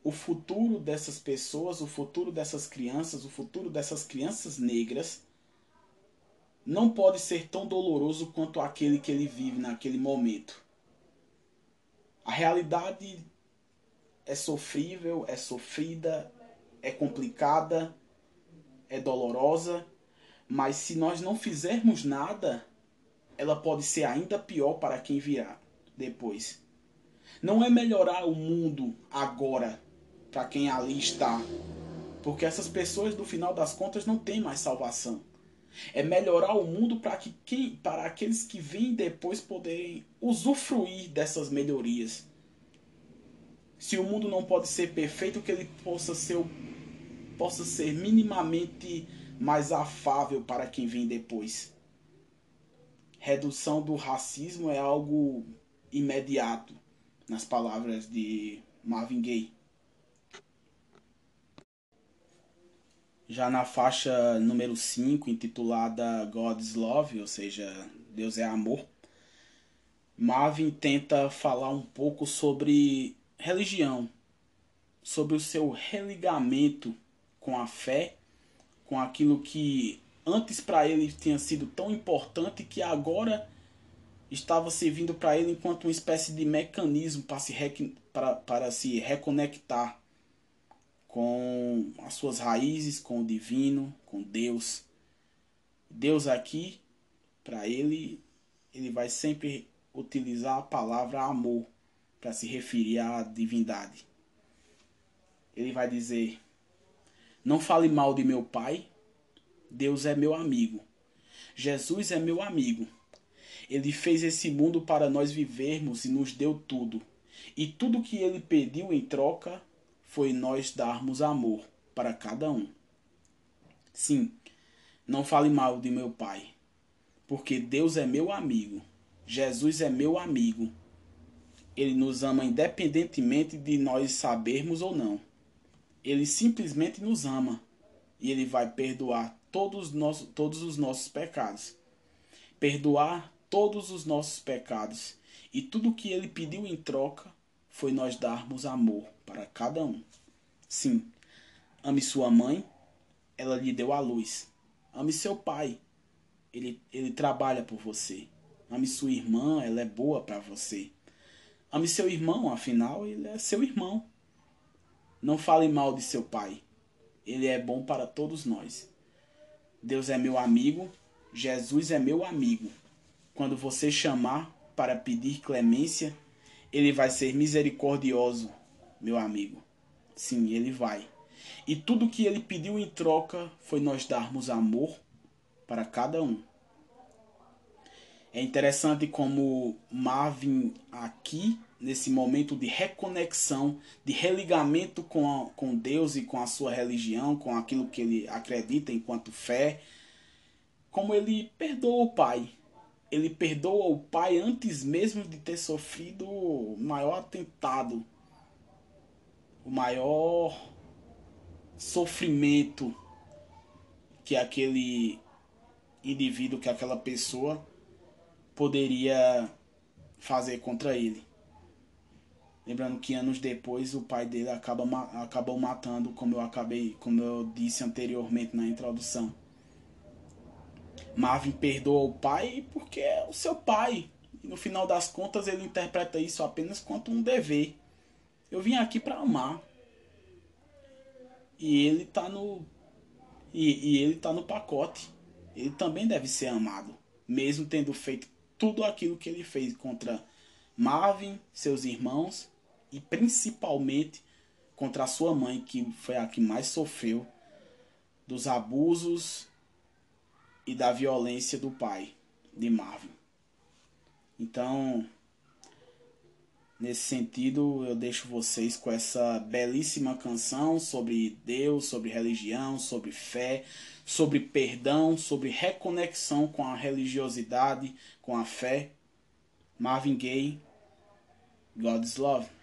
Speaker 1: o futuro dessas pessoas, o futuro dessas crianças, o futuro dessas crianças negras não pode ser tão doloroso quanto aquele que ele vive naquele momento. A realidade é sofrível, é sofrida, é complicada, é dolorosa, mas se nós não fizermos nada, ela pode ser ainda pior para quem virá depois. Não é melhorar o mundo agora para quem ali está, porque essas pessoas, no final das contas, não têm mais salvação. É melhorar o mundo para que quem, para aqueles que vêm depois poderem usufruir dessas melhorias. Se o mundo não pode ser perfeito, que ele possa ser possa ser minimamente mais afável para quem vem depois. Redução do racismo é algo imediato, nas palavras de Marvin Gaye. Já na faixa número 5, intitulada God's Love, ou seja, Deus é amor, Marvin tenta falar um pouco sobre religião, sobre o seu religamento com a fé, com aquilo que antes para ele tinha sido tão importante que agora estava servindo para ele enquanto uma espécie de mecanismo para se, para, para se reconectar com as suas raízes, com o divino, com Deus. Deus aqui, para ele, ele vai sempre utilizar a palavra amor para se referir à divindade. Ele vai dizer: Não fale mal de meu pai, Deus é meu amigo. Jesus é meu amigo. Ele fez esse mundo para nós vivermos e nos deu tudo. E tudo que ele pediu em troca foi nós darmos amor para cada um. Sim, não fale mal de meu pai, porque Deus é meu amigo. Jesus é meu amigo ele nos ama independentemente de nós sabermos ou não. Ele simplesmente nos ama e ele vai perdoar todos os nossos, todos os nossos pecados. Perdoar todos os nossos pecados. E tudo que ele pediu em troca foi nós darmos amor para cada um. Sim, ame sua mãe, ela lhe deu a luz. Ame seu pai, ele, ele trabalha por você. Ame sua irmã, ela é boa para você. Ame seu irmão, afinal, ele é seu irmão. Não fale mal de seu pai. Ele é bom para todos nós. Deus é meu amigo, Jesus é meu amigo. Quando você chamar para pedir clemência, ele vai ser misericordioso, meu amigo. Sim, ele vai. E tudo que ele pediu em troca foi nós darmos amor para cada um. É interessante como Marvin aqui, nesse momento de reconexão, de religamento com, a, com Deus e com a sua religião, com aquilo que ele acredita enquanto fé, como ele perdoa o pai. Ele perdoa o pai antes mesmo de ter sofrido o maior atentado o maior sofrimento que aquele indivíduo, que aquela pessoa poderia fazer contra ele. Lembrando que anos depois o pai dele acaba, acabou matando, como eu acabei, como eu disse anteriormente na introdução. Marvin perdoa o pai porque é o seu pai. E no final das contas ele interpreta isso apenas quanto um dever. Eu vim aqui para amar. E ele tá no e, e ele tá no pacote. Ele também deve ser amado, mesmo tendo feito tudo aquilo que ele fez contra Marvin, seus irmãos e principalmente contra a sua mãe, que foi a que mais sofreu dos abusos e da violência do pai de Marvin. Então, nesse sentido, eu deixo vocês com essa belíssima canção sobre Deus, sobre religião, sobre fé, sobre perdão, sobre reconexão com a religiosidade, com a fé. Marvin Gaye, God's Love.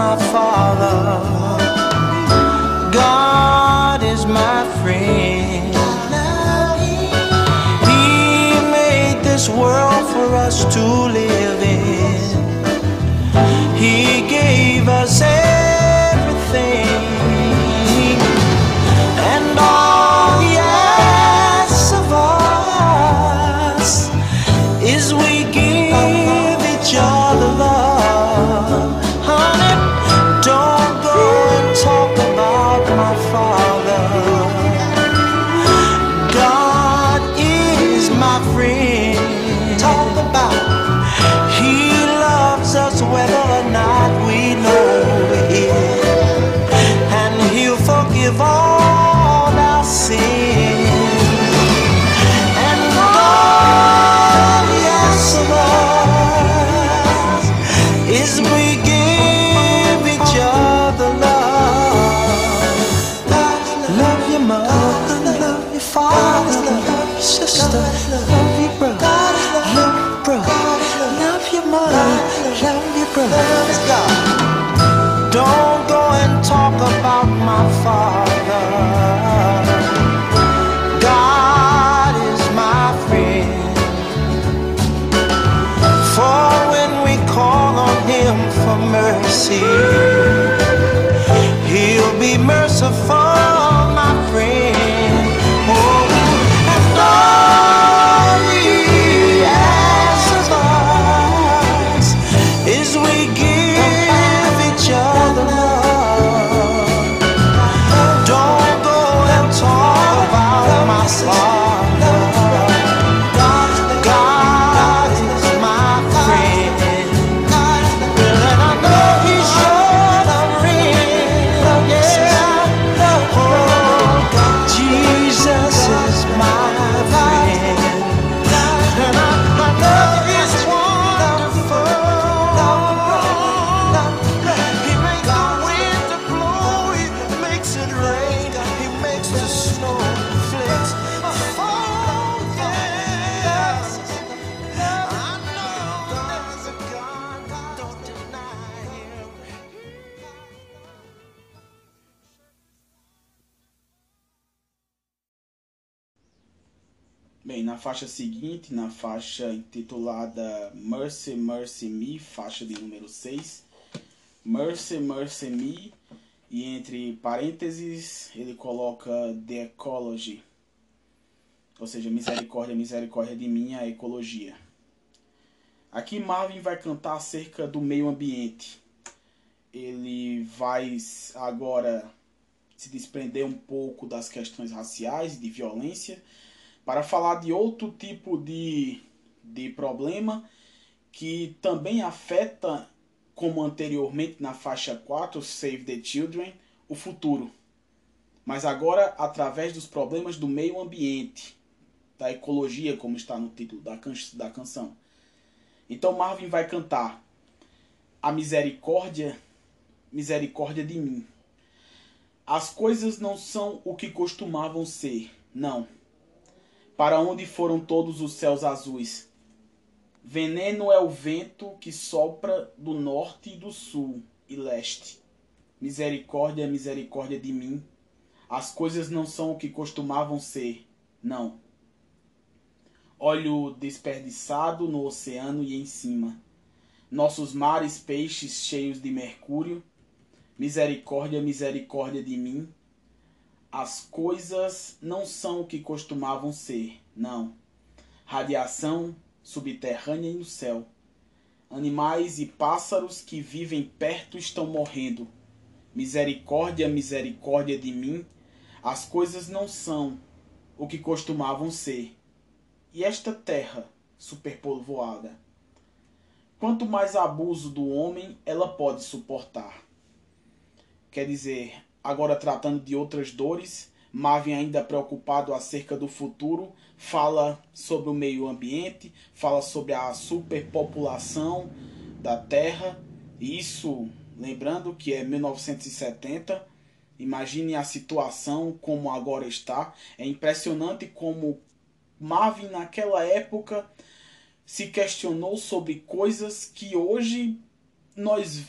Speaker 2: My father.
Speaker 1: Faixa intitulada Mercy, Mercy Me, faixa de número 6. Mercy, Mercy Me, e entre parênteses ele coloca The Ecology, ou seja, misericórdia, misericórdia de mim, a ecologia. Aqui Marvin vai cantar acerca do meio ambiente. Ele vai agora se desprender um pouco das questões raciais de violência para falar de outro tipo de, de problema que também afeta, como anteriormente na faixa 4, Save the Children, o futuro. Mas agora através dos problemas do meio ambiente, da ecologia, como está no título da, can da canção. Então Marvin vai cantar a misericórdia, misericórdia de mim. As coisas não são o que costumavam ser, não. Para onde foram todos os céus azuis? Veneno é o vento que sopra do norte e do sul e leste. Misericórdia, misericórdia de mim. As coisas não são o que costumavam ser, não. Óleo desperdiçado no oceano e em cima. Nossos mares peixes cheios de mercúrio. Misericórdia, misericórdia de mim. As coisas não são o que costumavam ser, não. Radiação subterrânea no céu. Animais e pássaros que vivem perto estão morrendo. Misericórdia, misericórdia de mim. As coisas não são o que costumavam ser. E esta terra superpovoada? Quanto mais abuso do homem ela pode suportar. Quer dizer, agora tratando de outras dores, Marvin ainda preocupado acerca do futuro, fala sobre o meio ambiente, fala sobre a superpopulação da Terra. Isso, lembrando que é 1970. Imagine a situação como agora está. É impressionante como Marvin naquela época se questionou sobre coisas que hoje nós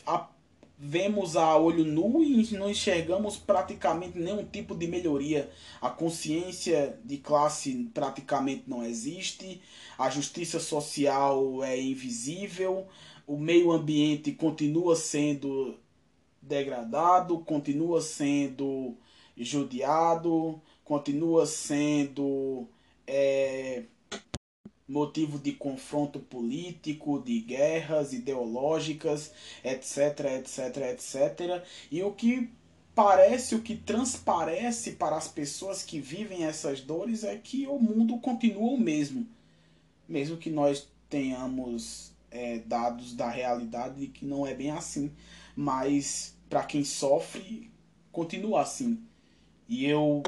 Speaker 1: vemos a olho nu e não enxergamos praticamente nenhum tipo de melhoria. A consciência de classe praticamente não existe, a justiça social é invisível, o meio ambiente continua sendo degradado, continua sendo judiado, continua sendo é, motivo de confronto político, de guerras ideológicas, etc, etc, etc. E o que parece, o que transparece para as pessoas que vivem essas dores é que o mundo continua o mesmo. Mesmo que nós tenhamos é, dados da realidade de que não é bem assim. Mas para quem sofre, continua assim. E eu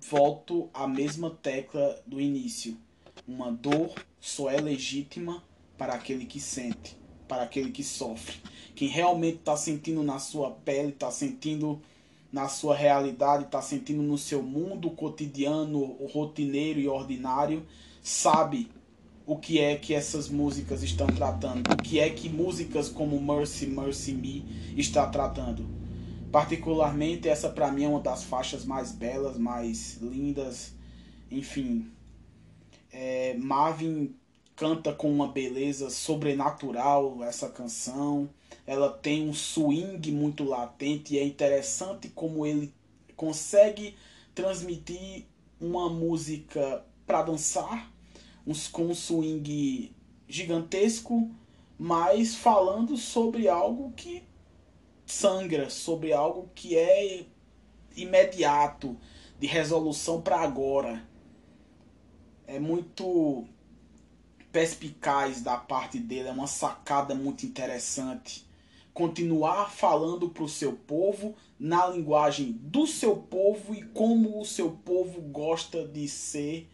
Speaker 1: volto à mesma tecla do início uma dor só é legítima para aquele que sente, para aquele que sofre. Quem realmente está sentindo na sua pele, está sentindo na sua realidade, está sentindo no seu mundo cotidiano, rotineiro e ordinário, sabe o que é que essas músicas estão tratando, o que é que músicas como Mercy, Mercy Me está tratando. Particularmente essa para mim é uma das faixas mais belas, mais lindas, enfim, é, Marvin canta com uma beleza sobrenatural essa canção. Ela tem um swing muito latente e é interessante como ele consegue transmitir uma música para dançar, uns, com um swing gigantesco, mas falando sobre algo que sangra, sobre algo que é imediato, de resolução para agora é muito perspicaz da parte dele, é uma sacada muito interessante. Continuar falando para o seu povo na linguagem do seu povo e como o seu povo gosta de ser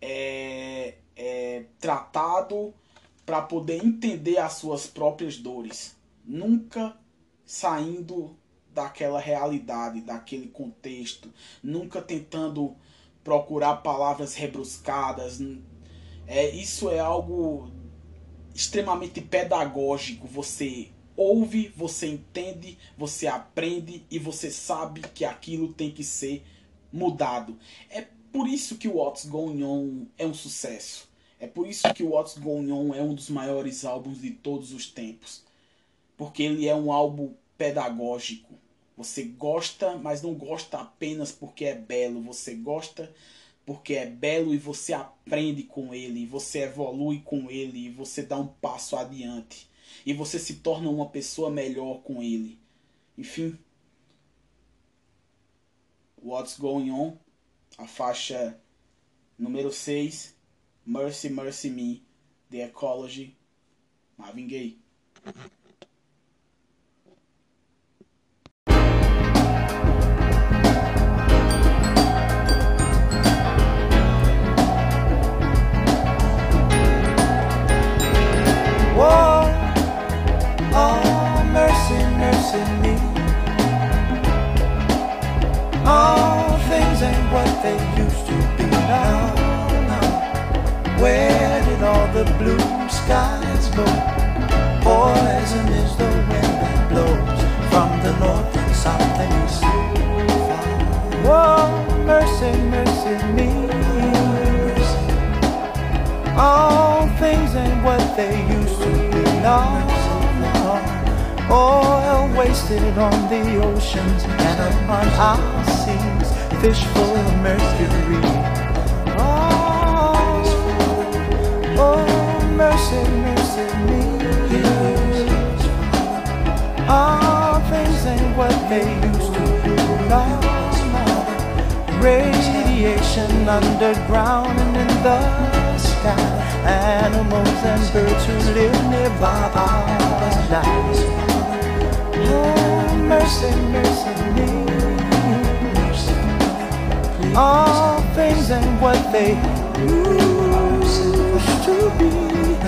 Speaker 1: é, é, tratado para poder entender as suas próprias dores. Nunca saindo daquela realidade, daquele contexto, nunca tentando procurar palavras rebruscadas. É, isso é algo extremamente pedagógico. Você ouve, você entende, você aprende e você sabe que aquilo tem que ser mudado. É por isso que o What's Going On é um sucesso. É por isso que o What's Going On é um dos maiores álbuns de todos os tempos. Porque ele é um álbum pedagógico. Você gosta, mas não gosta apenas porque é belo. Você gosta porque é belo e você aprende com ele, você evolui com ele, você dá um passo adiante. E você se torna uma pessoa melhor com ele. Enfim. What's Going On? A faixa número 6. Mercy, Mercy Me. The Ecology. Marvin Gaye.
Speaker 2: Go? Poison is the wind that blows from the north and south and east. Whoa, mercy, mercy me. All things ain't what they used to be. No, no. Oil wasted on the oceans and upon our seas. Fish full of mercury. They used to. No, no. Radiation underground and in the sky. Animals and birds who live nearby are alive. Oh, mercy, mercy me. All things ain't what they used to be.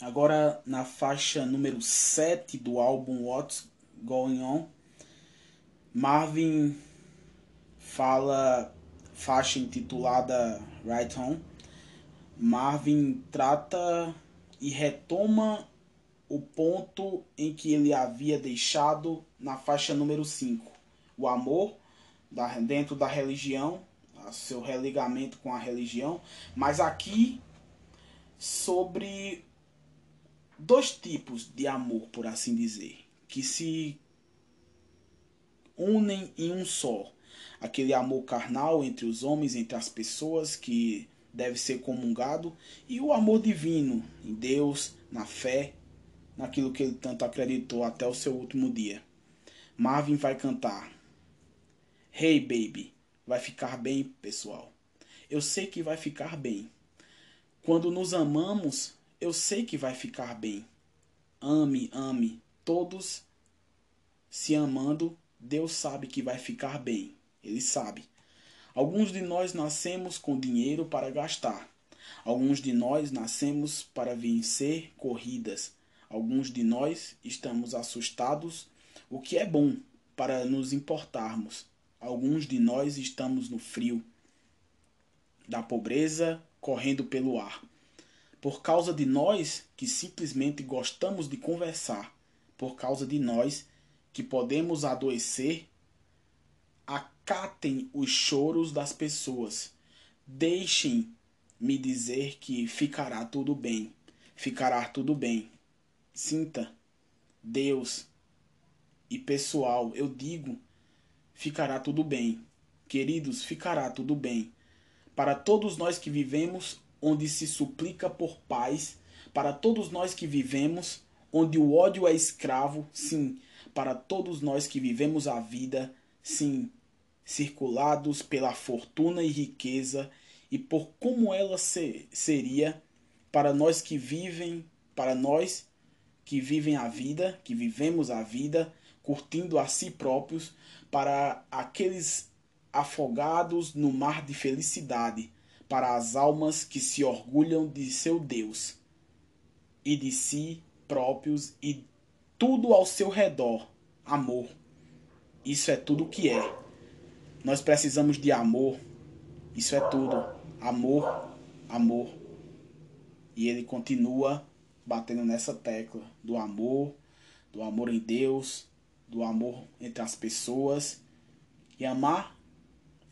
Speaker 1: Agora na faixa número 7 do álbum What's Going On, Marvin fala faixa intitulada Right On. Marvin trata e retoma o ponto em que ele havia deixado na faixa número 5. O amor dentro da religião, seu religamento com a religião, mas aqui sobre dois tipos de amor, por assim dizer, que se unem em um só. Aquele amor carnal entre os homens, entre as pessoas, que deve ser comungado, e o amor divino em Deus, na fé, naquilo que ele tanto acreditou até o seu último dia. Marvin vai cantar. Hey baby, vai ficar bem, pessoal. Eu sei que vai ficar bem. Quando nos amamos, eu sei que vai ficar bem. Ame, ame. Todos se amando, Deus sabe que vai ficar bem. Ele sabe. Alguns de nós nascemos com dinheiro para gastar. Alguns de nós nascemos para vencer corridas. Alguns de nós estamos assustados, o que é bom para nos importarmos. Alguns de nós estamos no frio da pobreza correndo pelo ar. Por causa de nós que simplesmente gostamos de conversar, por causa de nós que podemos adoecer, acatem os choros das pessoas. Deixem-me dizer que ficará tudo bem. Ficará tudo bem. Sinta, Deus e pessoal, eu digo, ficará tudo bem. Queridos, ficará tudo bem. Para todos nós que vivemos onde se suplica por paz, para todos nós que vivemos onde o ódio é escravo, sim, para todos nós que vivemos a vida, sim, circulados pela fortuna e riqueza e por como ela se, seria para nós que vivem, para nós que vivem a vida, que vivemos a vida, curtindo a si próprios, para aqueles afogados no mar de felicidade, para as almas que se orgulham de seu Deus e de si próprios e tudo ao seu redor. Amor. Isso é tudo que é. Nós precisamos de amor. Isso é tudo. Amor, amor. E ele continua batendo nessa tecla do amor, do amor em Deus, do amor entre as pessoas. E amar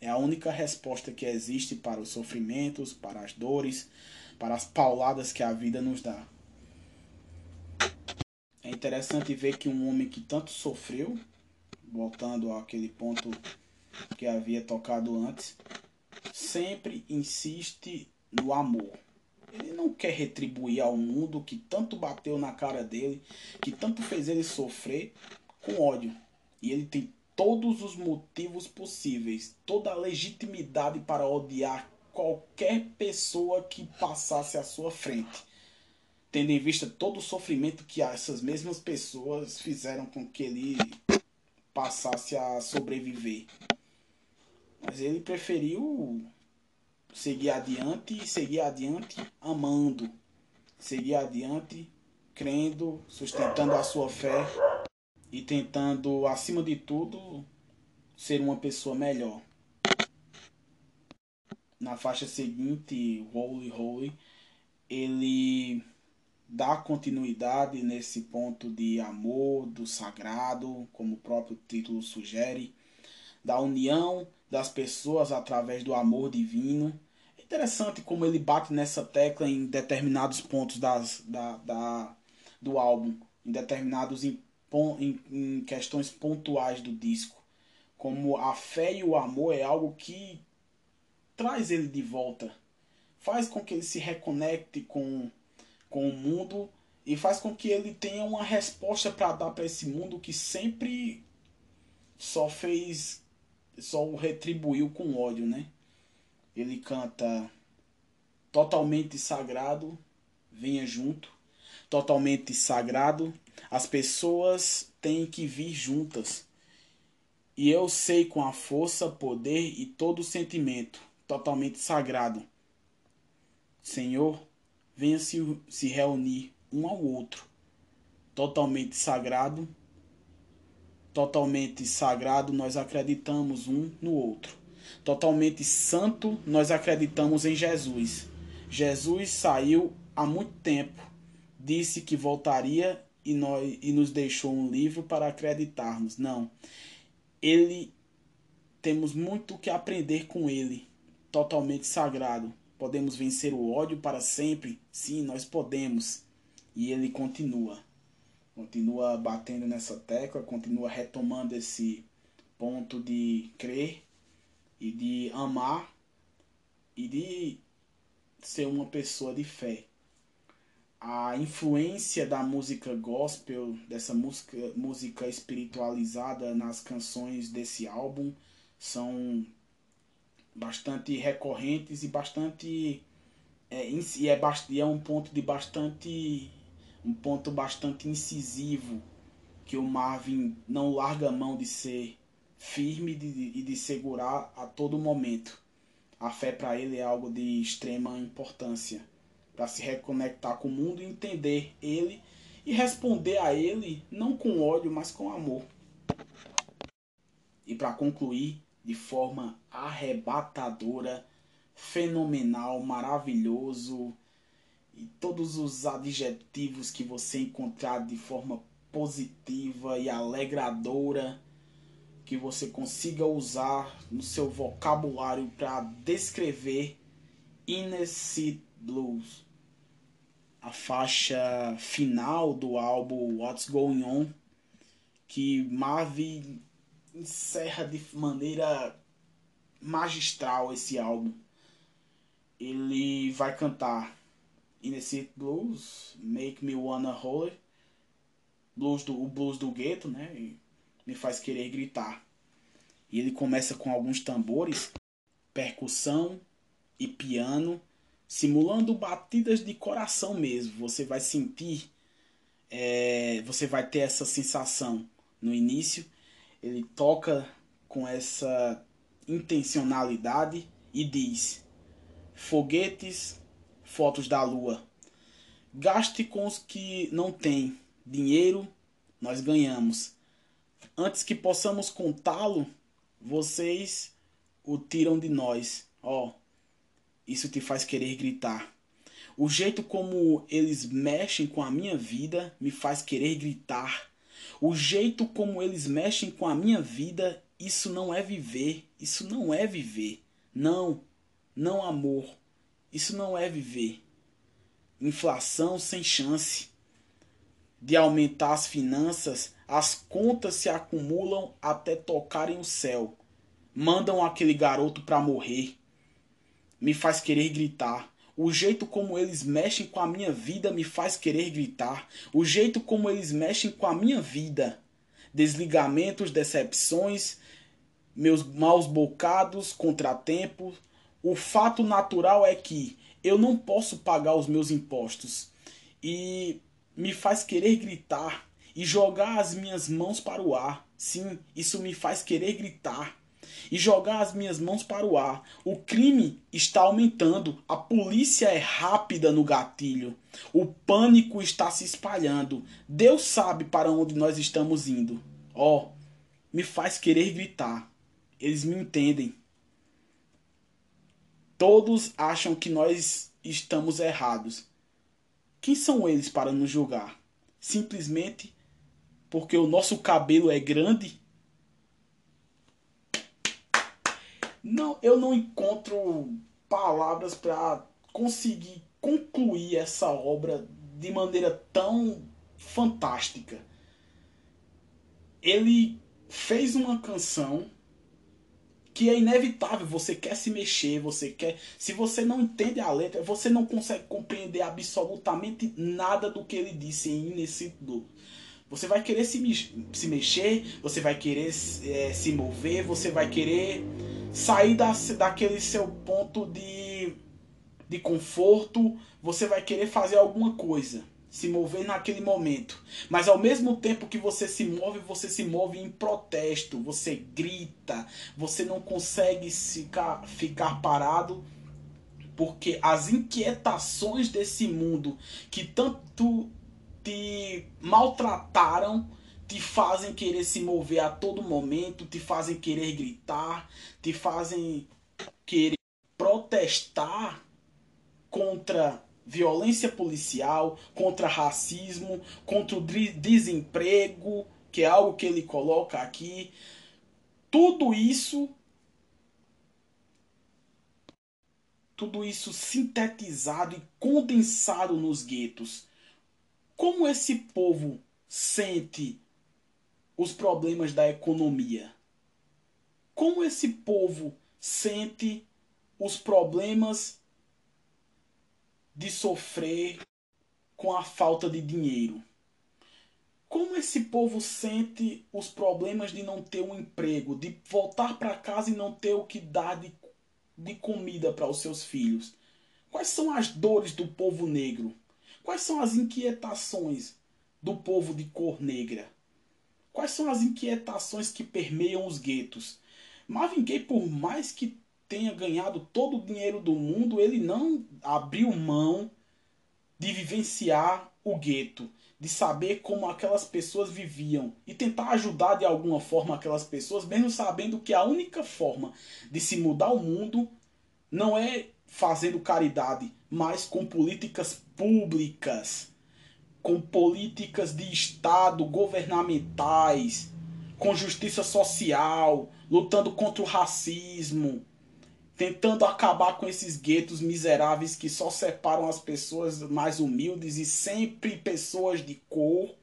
Speaker 1: é a única resposta que existe para os sofrimentos, para as dores, para as pauladas que a vida nos dá. É interessante ver que um homem que tanto sofreu, voltando àquele ponto que havia tocado antes, sempre insiste no amor. Ele não quer retribuir ao mundo que tanto bateu na cara dele, que tanto fez ele sofrer com ódio. E ele tem todos os motivos possíveis, toda a legitimidade para odiar qualquer pessoa que passasse à sua frente. Tendo em vista todo o sofrimento que essas mesmas pessoas fizeram com que ele passasse a sobreviver. Mas ele preferiu seguir adiante seguir adiante amando, seguir adiante crendo, sustentando a sua fé e tentando, acima de tudo, ser uma pessoa melhor. Na faixa seguinte, Holy Holy, ele dá continuidade nesse ponto de amor, do sagrado, como o próprio título sugere, da união das pessoas através do amor divino. É interessante como ele bate nessa tecla em determinados pontos das, da, da, do álbum, em determinados em, em questões pontuais do disco. Como a fé e o amor é algo que traz ele de volta, faz com que ele se reconecte com com o mundo e faz com que ele tenha uma resposta para dar para esse mundo que sempre só fez só o retribuiu com ódio, né? Ele canta totalmente sagrado, venha junto, totalmente sagrado, as pessoas têm que vir juntas. E eu sei com a força, poder e todo sentimento, totalmente sagrado. Senhor, venha se, se reunir um ao outro, totalmente sagrado, totalmente sagrado, nós acreditamos um no outro. Totalmente santo, nós acreditamos em Jesus. Jesus saiu há muito tempo, disse que voltaria e, nós, e nos deixou um livro para acreditarmos. Não. Ele temos muito que aprender com ele, totalmente sagrado. Podemos vencer o ódio para sempre? Sim, nós podemos. E ele continua. Continua batendo nessa tecla, continua retomando esse ponto de crer e de amar e de ser uma pessoa de fé. A influência da música gospel, dessa música, música espiritualizada nas canções desse álbum, são bastante recorrentes e bastante é, e é, e é um ponto de bastante um ponto bastante incisivo que o Marvin não larga a mão de ser firme e de, de segurar a todo momento. A fé para ele é algo de extrema importância para se reconectar com o mundo entender ele e responder a ele não com ódio, mas com amor. E para concluir, de forma arrebatadora, fenomenal, maravilhoso e todos os adjetivos que você encontrar de forma positiva e alegradora que você consiga usar no seu vocabulário para descrever Inner City Blues, a faixa final do álbum What's Going On, que Marvin encerra de maneira magistral esse álbum. Ele vai cantar Innocent Blues, Make Me Wanna Holler, blues do, o blues do gueto, né? E me faz querer gritar. E ele começa com alguns tambores, percussão e piano, simulando batidas de coração mesmo. Você vai sentir, é, você vai ter essa sensação no início. Ele toca com essa intencionalidade e diz: foguetes, fotos da lua. Gaste com os que não têm dinheiro, nós ganhamos. Antes que possamos contá-lo, vocês o tiram de nós. Ó, oh, isso te faz querer gritar. O jeito como eles mexem com a minha vida me faz querer gritar. O jeito como eles mexem com a minha vida, isso não é viver. Isso não é viver. Não, não amor. Isso não é viver. Inflação sem chance de aumentar as finanças, as contas se acumulam até tocarem o céu. Mandam aquele garoto para morrer. Me faz querer gritar. O jeito como eles mexem com a minha vida me faz querer gritar. O jeito como eles mexem com a minha vida. Desligamentos, decepções, meus maus bocados, contratempos. O fato natural é que eu não posso pagar os meus impostos. E me faz querer gritar e jogar as minhas mãos para o ar. Sim, isso me faz querer gritar e jogar as minhas mãos para o ar. O crime está aumentando, a polícia é rápida no gatilho, o pânico está se espalhando. Deus sabe para onde nós estamos indo. Ó, oh, me faz querer gritar. Eles me entendem. Todos acham que nós estamos errados. Quem são eles para nos julgar? Simplesmente porque o nosso cabelo é grande Não, eu não encontro palavras para conseguir concluir essa obra de maneira tão fantástica. Ele fez uma canção que é inevitável, você quer se mexer, você quer, se você não entende a letra, você não consegue compreender absolutamente nada do que ele disse em Blue. Você vai querer se, se mexer, você vai querer é, se mover, você vai querer sair da, daquele seu ponto de, de conforto, você vai querer fazer alguma coisa, se mover naquele momento. Mas ao mesmo tempo que você se move, você se move em protesto, você grita, você não consegue ficar, ficar parado. Porque as inquietações desse mundo que tanto te maltrataram te fazem querer se mover a todo momento, te fazem querer gritar, te fazem querer protestar contra violência policial, contra racismo, contra o desemprego, que é algo que ele coloca aqui. Tudo isso tudo isso sintetizado e condensado nos guetos. Como esse povo sente os problemas da economia. Como esse povo sente os problemas de sofrer com a falta de dinheiro? Como esse povo sente os problemas de não ter um emprego, de voltar para casa e não ter o que dar de, de comida para os seus filhos? Quais são as dores do povo negro? Quais são as inquietações do povo de cor negra? Quais são as inquietações que permeiam os guetos? Marvin Gaye, por mais que tenha ganhado todo o dinheiro do mundo, ele não abriu mão de vivenciar o gueto, de saber como aquelas pessoas viviam e tentar ajudar de alguma forma aquelas pessoas, mesmo sabendo que a única forma de se mudar o mundo não é fazendo caridade, mas com políticas públicas com políticas de Estado governamentais, com justiça social, lutando contra o racismo, tentando acabar com esses guetos miseráveis que só separam as pessoas mais humildes e sempre pessoas de cor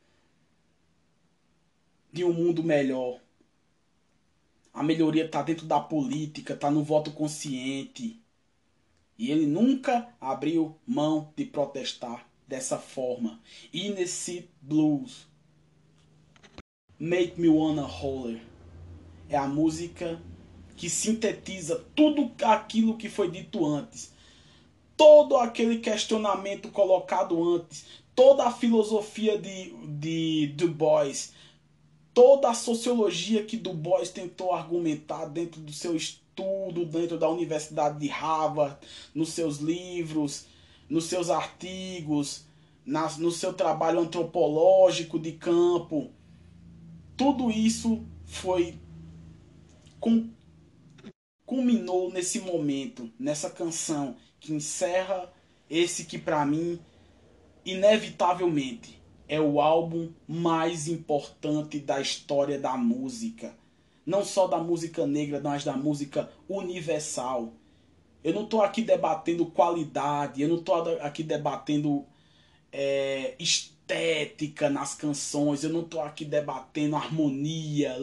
Speaker 1: de um mundo melhor. A melhoria está dentro da política, está no voto consciente. E ele nunca abriu mão de protestar dessa forma. Innocent Blues. Make Me Wanna Holler. É a música que sintetiza tudo aquilo que foi dito antes. Todo aquele questionamento colocado antes, toda a filosofia de, de Du Bois, toda a sociologia que Du Bois tentou argumentar dentro do seu estudo, dentro da Universidade de Harvard, nos seus livros, nos seus artigos, nas, no seu trabalho antropológico de campo. Tudo isso foi com, culminou nesse momento, nessa canção que encerra esse que para mim inevitavelmente é o álbum mais importante da história da música. Não só da música negra, mas da música universal. Eu não estou aqui debatendo qualidade, eu não estou aqui debatendo é, estética nas canções, eu não estou aqui debatendo harmonia,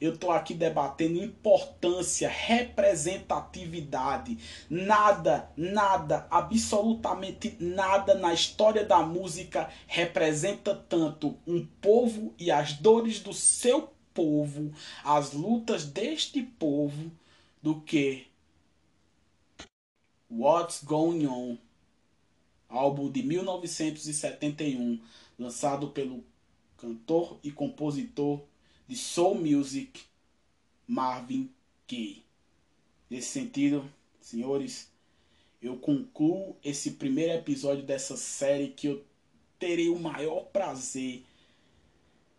Speaker 1: eu estou aqui debatendo importância, representatividade. Nada, nada, absolutamente nada na história da música representa tanto um povo e as dores do seu povo, as lutas deste povo, do que What's Going On, álbum de 1971, lançado pelo cantor e compositor de soul music Marvin Gaye. Nesse sentido, senhores, eu concluo esse primeiro episódio dessa série que eu terei o maior prazer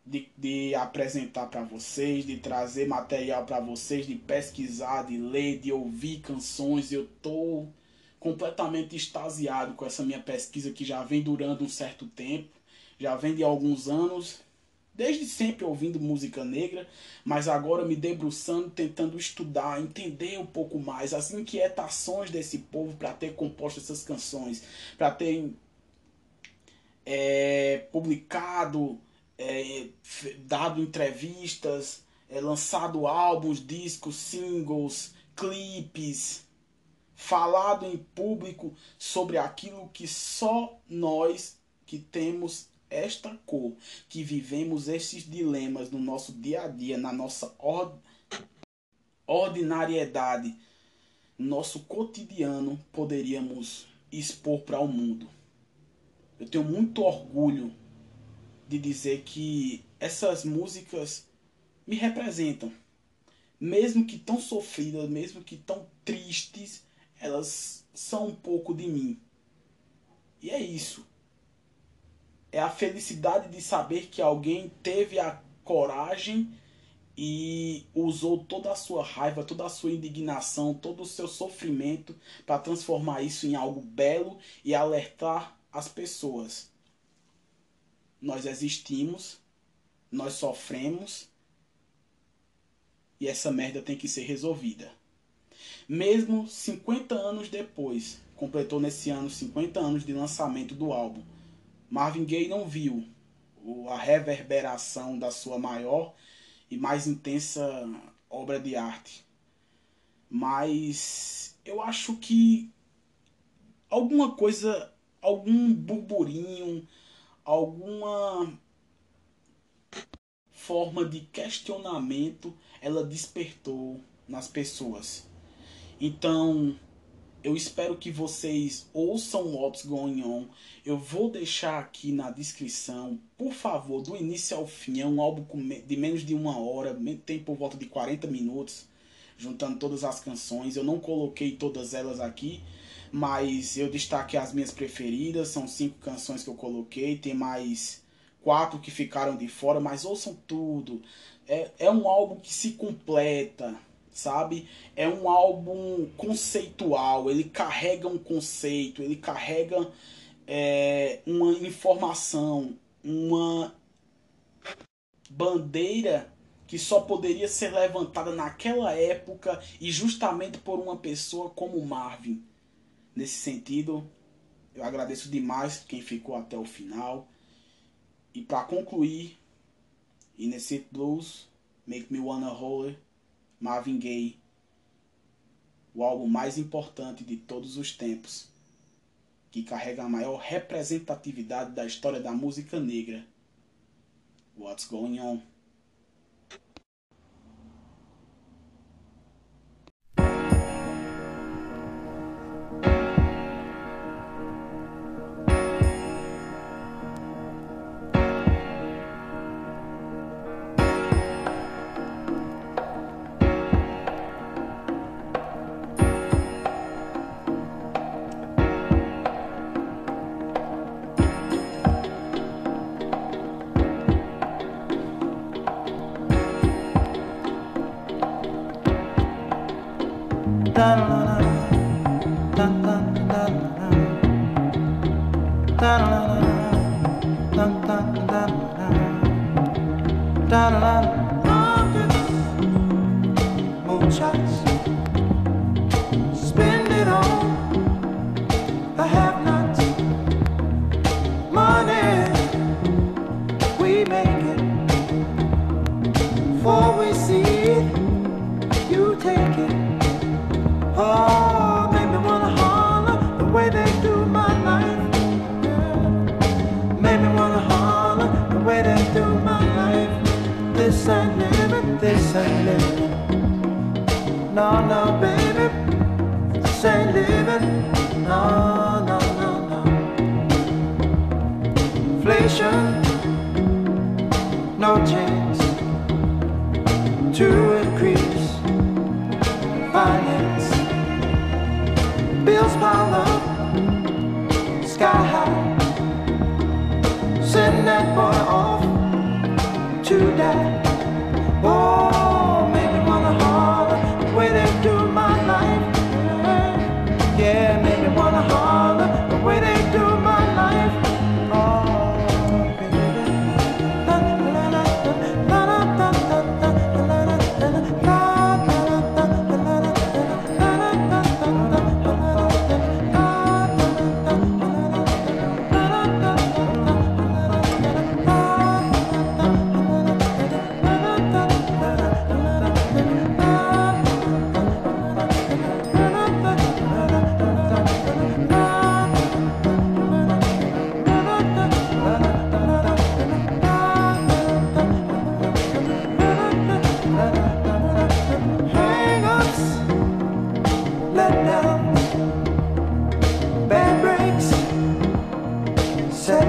Speaker 1: de, de apresentar para vocês, de trazer material para vocês, de pesquisar, de ler, de ouvir canções. Eu tô completamente extasiado com essa minha pesquisa que já vem durando um certo tempo, já vem de alguns anos desde sempre ouvindo música negra, mas agora me debruçando, tentando estudar, entender um pouco mais as inquietações desse povo para ter composto essas canções, para ter é, publicado, é, dado entrevistas, é, lançado álbuns, discos, singles, clipes, falado em público sobre aquilo que só nós que temos esta cor, que vivemos esses dilemas no nosso dia a dia, na nossa or ordinariedade, nosso cotidiano, poderíamos expor para o mundo. Eu tenho muito orgulho de dizer que essas músicas me representam. Mesmo que tão sofridas, mesmo que tão tristes, elas são um pouco de mim. E é isso é a felicidade de saber que alguém teve a coragem e usou toda a sua raiva, toda a sua indignação, todo o seu sofrimento para transformar isso em algo belo e alertar as pessoas. Nós existimos, nós sofremos e essa merda tem que ser resolvida. Mesmo 50 anos depois, completou nesse ano 50 anos de lançamento do álbum Marvin Gaye não viu a reverberação da sua maior e mais intensa obra de arte. Mas eu acho que alguma coisa, algum burburinho, alguma forma de questionamento ela despertou nas pessoas. Então, eu espero que vocês ouçam What's Going On. Eu vou deixar aqui na descrição, por favor, do início ao fim. É um álbum de menos de uma hora, tem por volta de 40 minutos, juntando todas as canções. Eu não coloquei todas elas aqui, mas eu destaquei as minhas preferidas. São cinco canções que eu coloquei, tem mais quatro que ficaram de fora, mas ouçam tudo. É, é um álbum que se completa sabe? É um álbum conceitual, ele carrega um conceito, ele carrega é, uma informação, uma bandeira que só poderia ser levantada naquela época e justamente por uma pessoa como Marvin. Nesse sentido, eu agradeço demais quem ficou até o final. E para concluir, Innocent Blues, Make Me Wanna Holler, Marvin Gaye, o álbum mais importante de todos os tempos, que carrega a maior representatividade da história da música negra. What's Going On?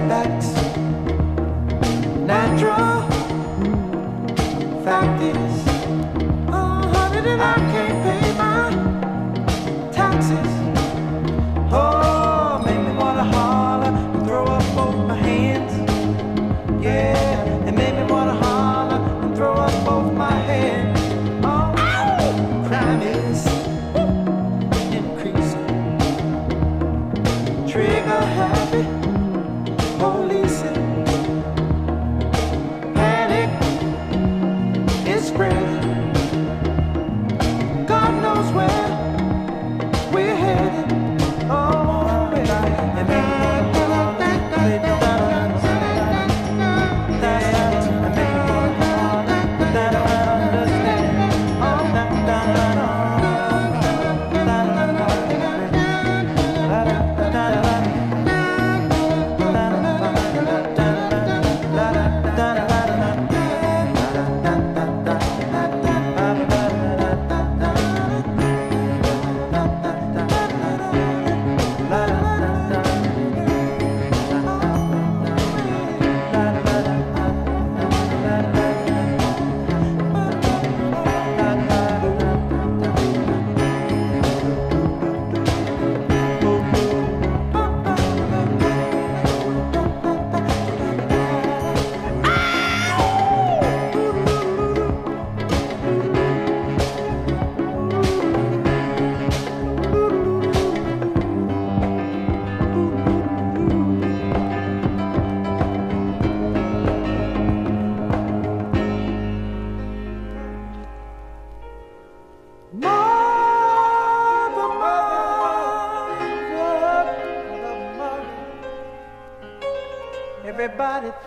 Speaker 2: back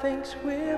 Speaker 2: thinks we're